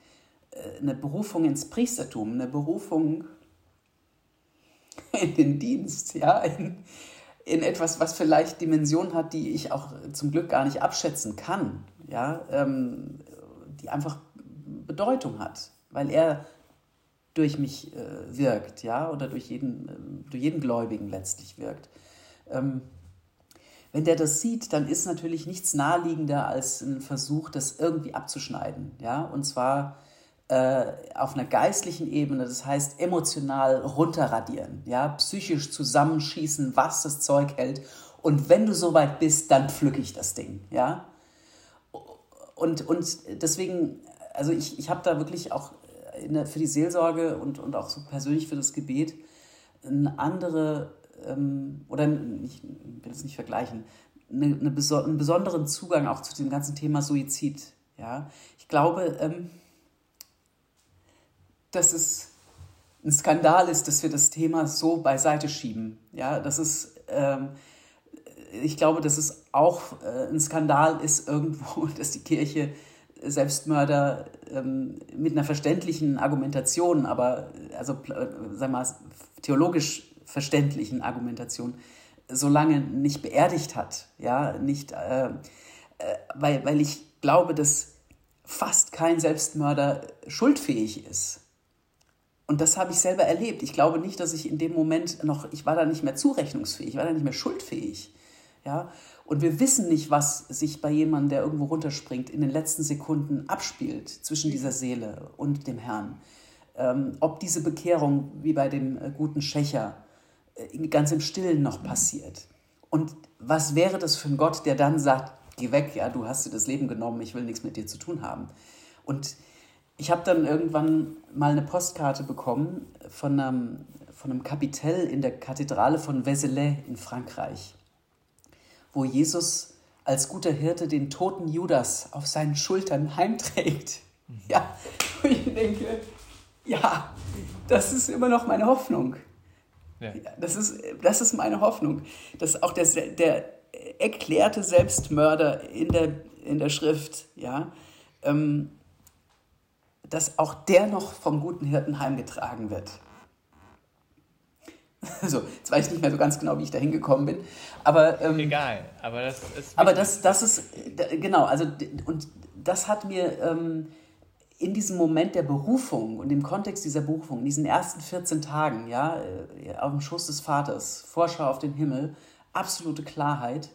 äh, eine Berufung ins Priestertum, eine Berufung in den Dienst, ja, in, in etwas, was vielleicht Dimensionen hat, die ich auch zum Glück gar nicht abschätzen kann, ja, ähm, die einfach Bedeutung hat, weil er durch mich äh, wirkt, ja, oder durch jeden, äh, durch jeden Gläubigen letztlich wirkt. Ähm, wenn der das sieht, dann ist natürlich nichts naheliegender als ein Versuch, das irgendwie abzuschneiden, ja, und zwar äh, auf einer geistlichen Ebene, das heißt emotional runterradieren, ja, psychisch zusammenschießen, was das Zeug hält. Und wenn du soweit bist, dann pflücke ich das Ding, ja. Und, und deswegen, also ich, ich habe da wirklich auch der, für die Seelsorge und, und auch so persönlich für das Gebet eine andere, ähm, oder ich will es nicht vergleichen, eine, eine, einen besonderen Zugang auch zu dem ganzen Thema Suizid. Ja? Ich glaube, ähm, dass es ein Skandal ist, dass wir das Thema so beiseite schieben. Ja, das ist, ähm, ich glaube, dass es auch äh, ein Skandal ist irgendwo, dass die Kirche Selbstmörder ähm, mit einer verständlichen Argumentation, aber also äh, sag mal theologisch verständlichen Argumentation so lange nicht beerdigt hat, ja, nicht, äh, äh, weil, weil ich glaube, dass fast kein Selbstmörder schuldfähig ist. Und das habe ich selber erlebt. Ich glaube nicht, dass ich in dem Moment noch, ich war da nicht mehr zurechnungsfähig, ich war da nicht mehr schuldfähig. Ja? Und wir wissen nicht, was sich bei jemandem, der irgendwo runterspringt, in den letzten Sekunden abspielt zwischen dieser Seele und dem Herrn. Ähm, ob diese Bekehrung, wie bei dem äh, guten Schächer, äh, ganz im Stillen noch passiert. Und was wäre das für ein Gott, der dann sagt, geh weg, ja, du hast dir das Leben genommen, ich will nichts mit dir zu tun haben. Und ich habe dann irgendwann mal eine Postkarte bekommen von einem, von einem Kapitel in der Kathedrale von Vézelay in Frankreich, wo Jesus als guter Hirte den toten Judas auf seinen Schultern heimträgt. Mhm. Ja, wo ich denke, ja, das ist immer noch meine Hoffnung. Ja. Das, ist, das ist meine Hoffnung, dass auch der, der erklärte Selbstmörder in der, in der Schrift, ja, ähm, dass auch der noch vom guten Hirten heimgetragen wird. So, jetzt weiß ich nicht mehr so ganz genau, wie ich da hingekommen bin. Aber, ähm, Egal, aber das ist. Aber das, das ist, genau, also, und das hat mir ähm, in diesem Moment der Berufung und im Kontext dieser Berufung, in diesen ersten 14 Tagen, ja, äh, auf dem Schoß des Vaters, Vorschau auf den Himmel, absolute Klarheit.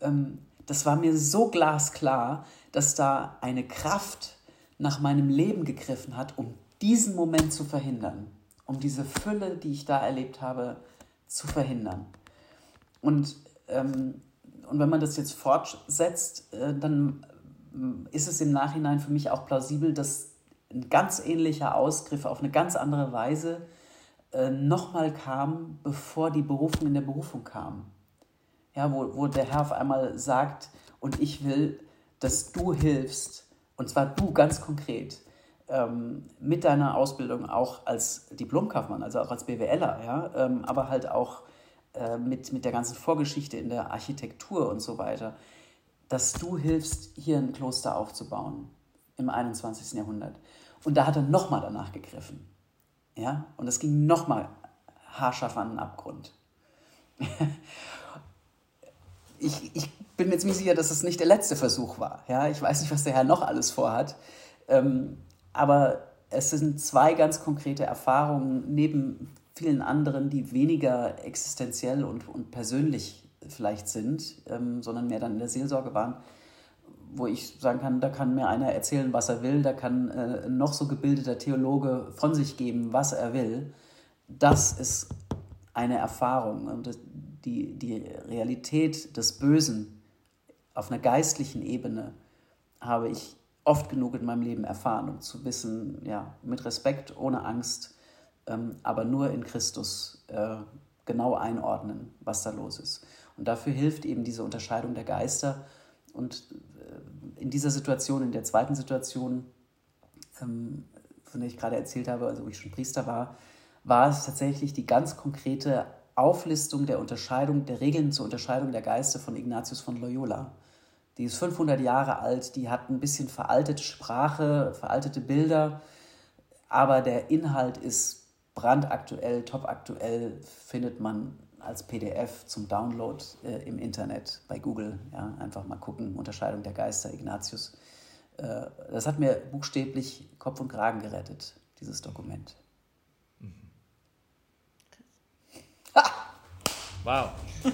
Ähm, das war mir so glasklar, dass da eine Kraft nach meinem Leben gegriffen hat, um diesen Moment zu verhindern, um diese Fülle, die ich da erlebt habe, zu verhindern. Und, ähm, und wenn man das jetzt fortsetzt, äh, dann äh, ist es im Nachhinein für mich auch plausibel, dass ein ganz ähnlicher Ausgriff auf eine ganz andere Weise äh, nochmal kam, bevor die Berufung in der Berufung kam. Ja, wo, wo der Herr auf einmal sagt, und ich will, dass du hilfst, und zwar du ganz konkret ähm, mit deiner Ausbildung auch als Diplomkaufmann, also auch als BWLer, ja, ähm, aber halt auch äh, mit, mit der ganzen Vorgeschichte in der Architektur und so weiter, dass du hilfst, hier ein Kloster aufzubauen im 21. Jahrhundert. Und da hat er nochmal danach gegriffen. Ja? Und es ging nochmal haarscharf an den Abgrund. ich, ich bin mir ziemlich sicher, dass es nicht der letzte Versuch war. Ja, ich weiß nicht, was der Herr noch alles vorhat. Ähm, aber es sind zwei ganz konkrete Erfahrungen neben vielen anderen, die weniger existenziell und, und persönlich vielleicht sind, ähm, sondern mehr dann in der Seelsorge waren, wo ich sagen kann, da kann mir einer erzählen, was er will, da kann äh, noch so gebildeter Theologe von sich geben, was er will. Das ist eine Erfahrung. Und die, die Realität des Bösen auf einer geistlichen Ebene habe ich oft genug in meinem Leben erfahren, um zu wissen, ja, mit Respekt, ohne Angst, ähm, aber nur in Christus äh, genau einordnen, was da los ist. Und dafür hilft eben diese Unterscheidung der Geister. Und äh, in dieser Situation, in der zweiten Situation, ähm, von der ich gerade erzählt habe, also wo ich schon Priester war, war es tatsächlich die ganz konkrete Auflistung der Unterscheidung, der Regeln zur Unterscheidung der Geister von Ignatius von Loyola. Die ist 500 Jahre alt, die hat ein bisschen veraltete Sprache, veraltete Bilder, aber der Inhalt ist brandaktuell, topaktuell, findet man als PDF zum Download äh, im Internet bei Google. Ja, einfach mal gucken, Unterscheidung der Geister, Ignatius. Äh, das hat mir buchstäblich Kopf und Kragen gerettet, dieses Dokument. Wow.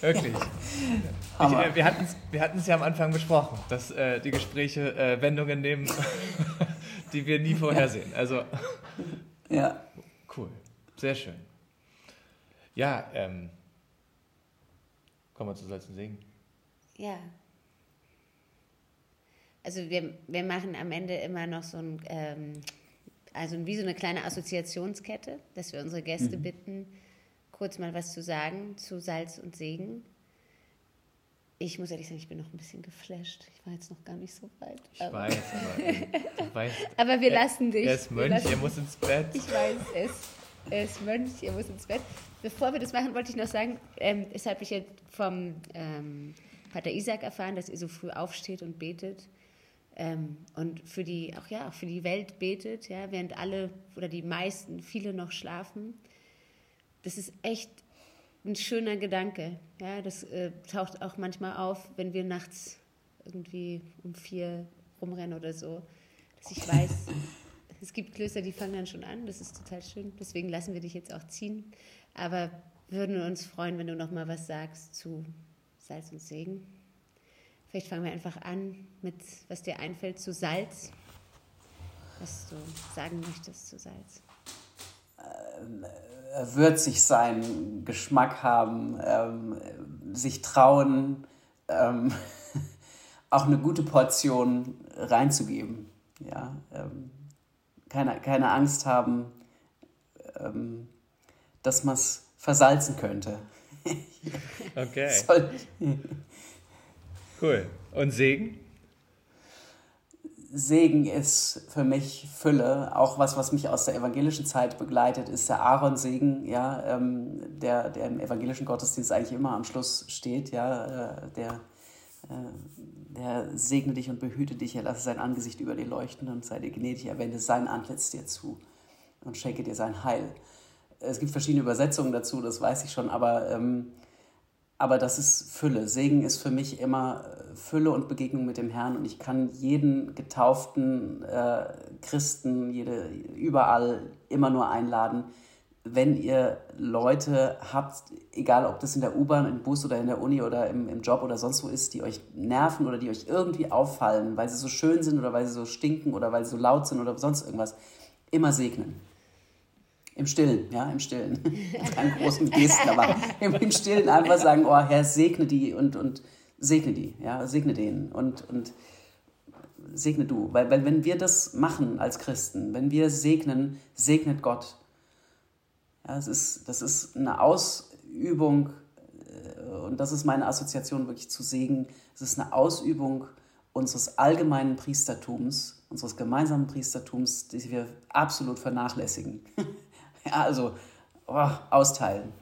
Wirklich. Ich, äh, wir hatten es wir ja am Anfang besprochen, dass äh, die Gespräche äh, Wendungen nehmen, die wir nie vorhersehen. Also. Ja. Cool. Sehr schön. Ja, ähm, kommen wir zu Salz und Segen. Ja. Also wir, wir machen am Ende immer noch so ein, ähm, also wie so eine kleine Assoziationskette, dass wir unsere Gäste mhm. bitten, kurz mal was zu sagen zu Salz und Segen. Ich muss ehrlich sagen, ich bin noch ein bisschen geflasht. Ich war jetzt noch gar nicht so weit. Ich aber weiß, aber du weißt. Aber wir lassen dich. Er ist Mönch, er muss ins Bett. Ich weiß es. Er ist Mönch, er muss ins Bett. Bevor wir das machen, wollte ich noch sagen, ähm, das habe ich jetzt vom ähm, Pater Isaac erfahren, dass ihr so früh aufsteht und betet. Ähm, und für die, auch ja, für die Welt betet, ja, während alle oder die meisten, viele noch schlafen das ist echt ein schöner Gedanke. Ja, das äh, taucht auch manchmal auf, wenn wir nachts irgendwie um vier rumrennen oder so, dass ich weiß, es gibt Klöster, die fangen dann schon an. Das ist total schön. Deswegen lassen wir dich jetzt auch ziehen. Aber würden uns freuen, wenn du noch mal was sagst zu Salz und Segen. Vielleicht fangen wir einfach an mit, was dir einfällt zu Salz. Was du sagen möchtest zu Salz. Ähm, würzig sein, Geschmack haben, ähm, sich trauen, ähm, auch eine gute Portion reinzugeben. Ja? Ähm, keine, keine Angst haben, ähm, dass man es versalzen könnte. okay. Soll, cool. Und Segen? Segen ist für mich Fülle. Auch was, was mich aus der evangelischen Zeit begleitet, ist der Aaron-Segen, ja, ähm, der, der im evangelischen Gottesdienst eigentlich immer am Schluss steht. Ja, äh, der, äh, der segne dich und behüte dich, er lasse sein Angesicht über dir leuchten und sei dir gnädig, er wende sein Antlitz dir zu und schenke dir sein Heil. Es gibt verschiedene Übersetzungen dazu, das weiß ich schon, aber ähm, aber das ist Fülle. Segen ist für mich immer äh, Fülle und Begegnung mit dem Herrn. Und ich kann jeden getauften äh, Christen, jede, überall immer nur einladen, wenn ihr Leute habt, egal ob das in der U-Bahn, im Bus oder in der Uni oder im, im Job oder sonst wo ist, die euch nerven oder die euch irgendwie auffallen, weil sie so schön sind oder weil sie so stinken oder weil sie so laut sind oder sonst irgendwas, immer segnen. Im Stillen, ja, im Stillen. Keine großen Gesten, aber im, im Stillen einfach sagen, oh Herr, segne die und, und segne die, ja, segne den und, und segne du. Weil, weil wenn wir das machen als Christen, wenn wir segnen, segnet Gott. Ja, das, ist, das ist eine Ausübung, äh, und das ist meine Assoziation wirklich zu Segen, es ist eine Ausübung unseres allgemeinen Priestertums, unseres gemeinsamen Priestertums, die wir absolut vernachlässigen. Ja, also oh, austeilen.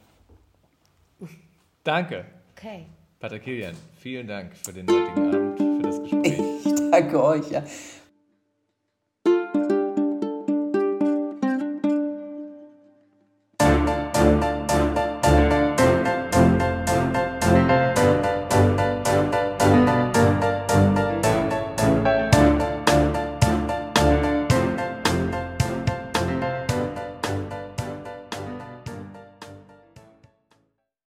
Danke. Okay. Pater Kilian, vielen Dank für den heutigen Abend, für das Gespräch. Ich danke euch. Ja.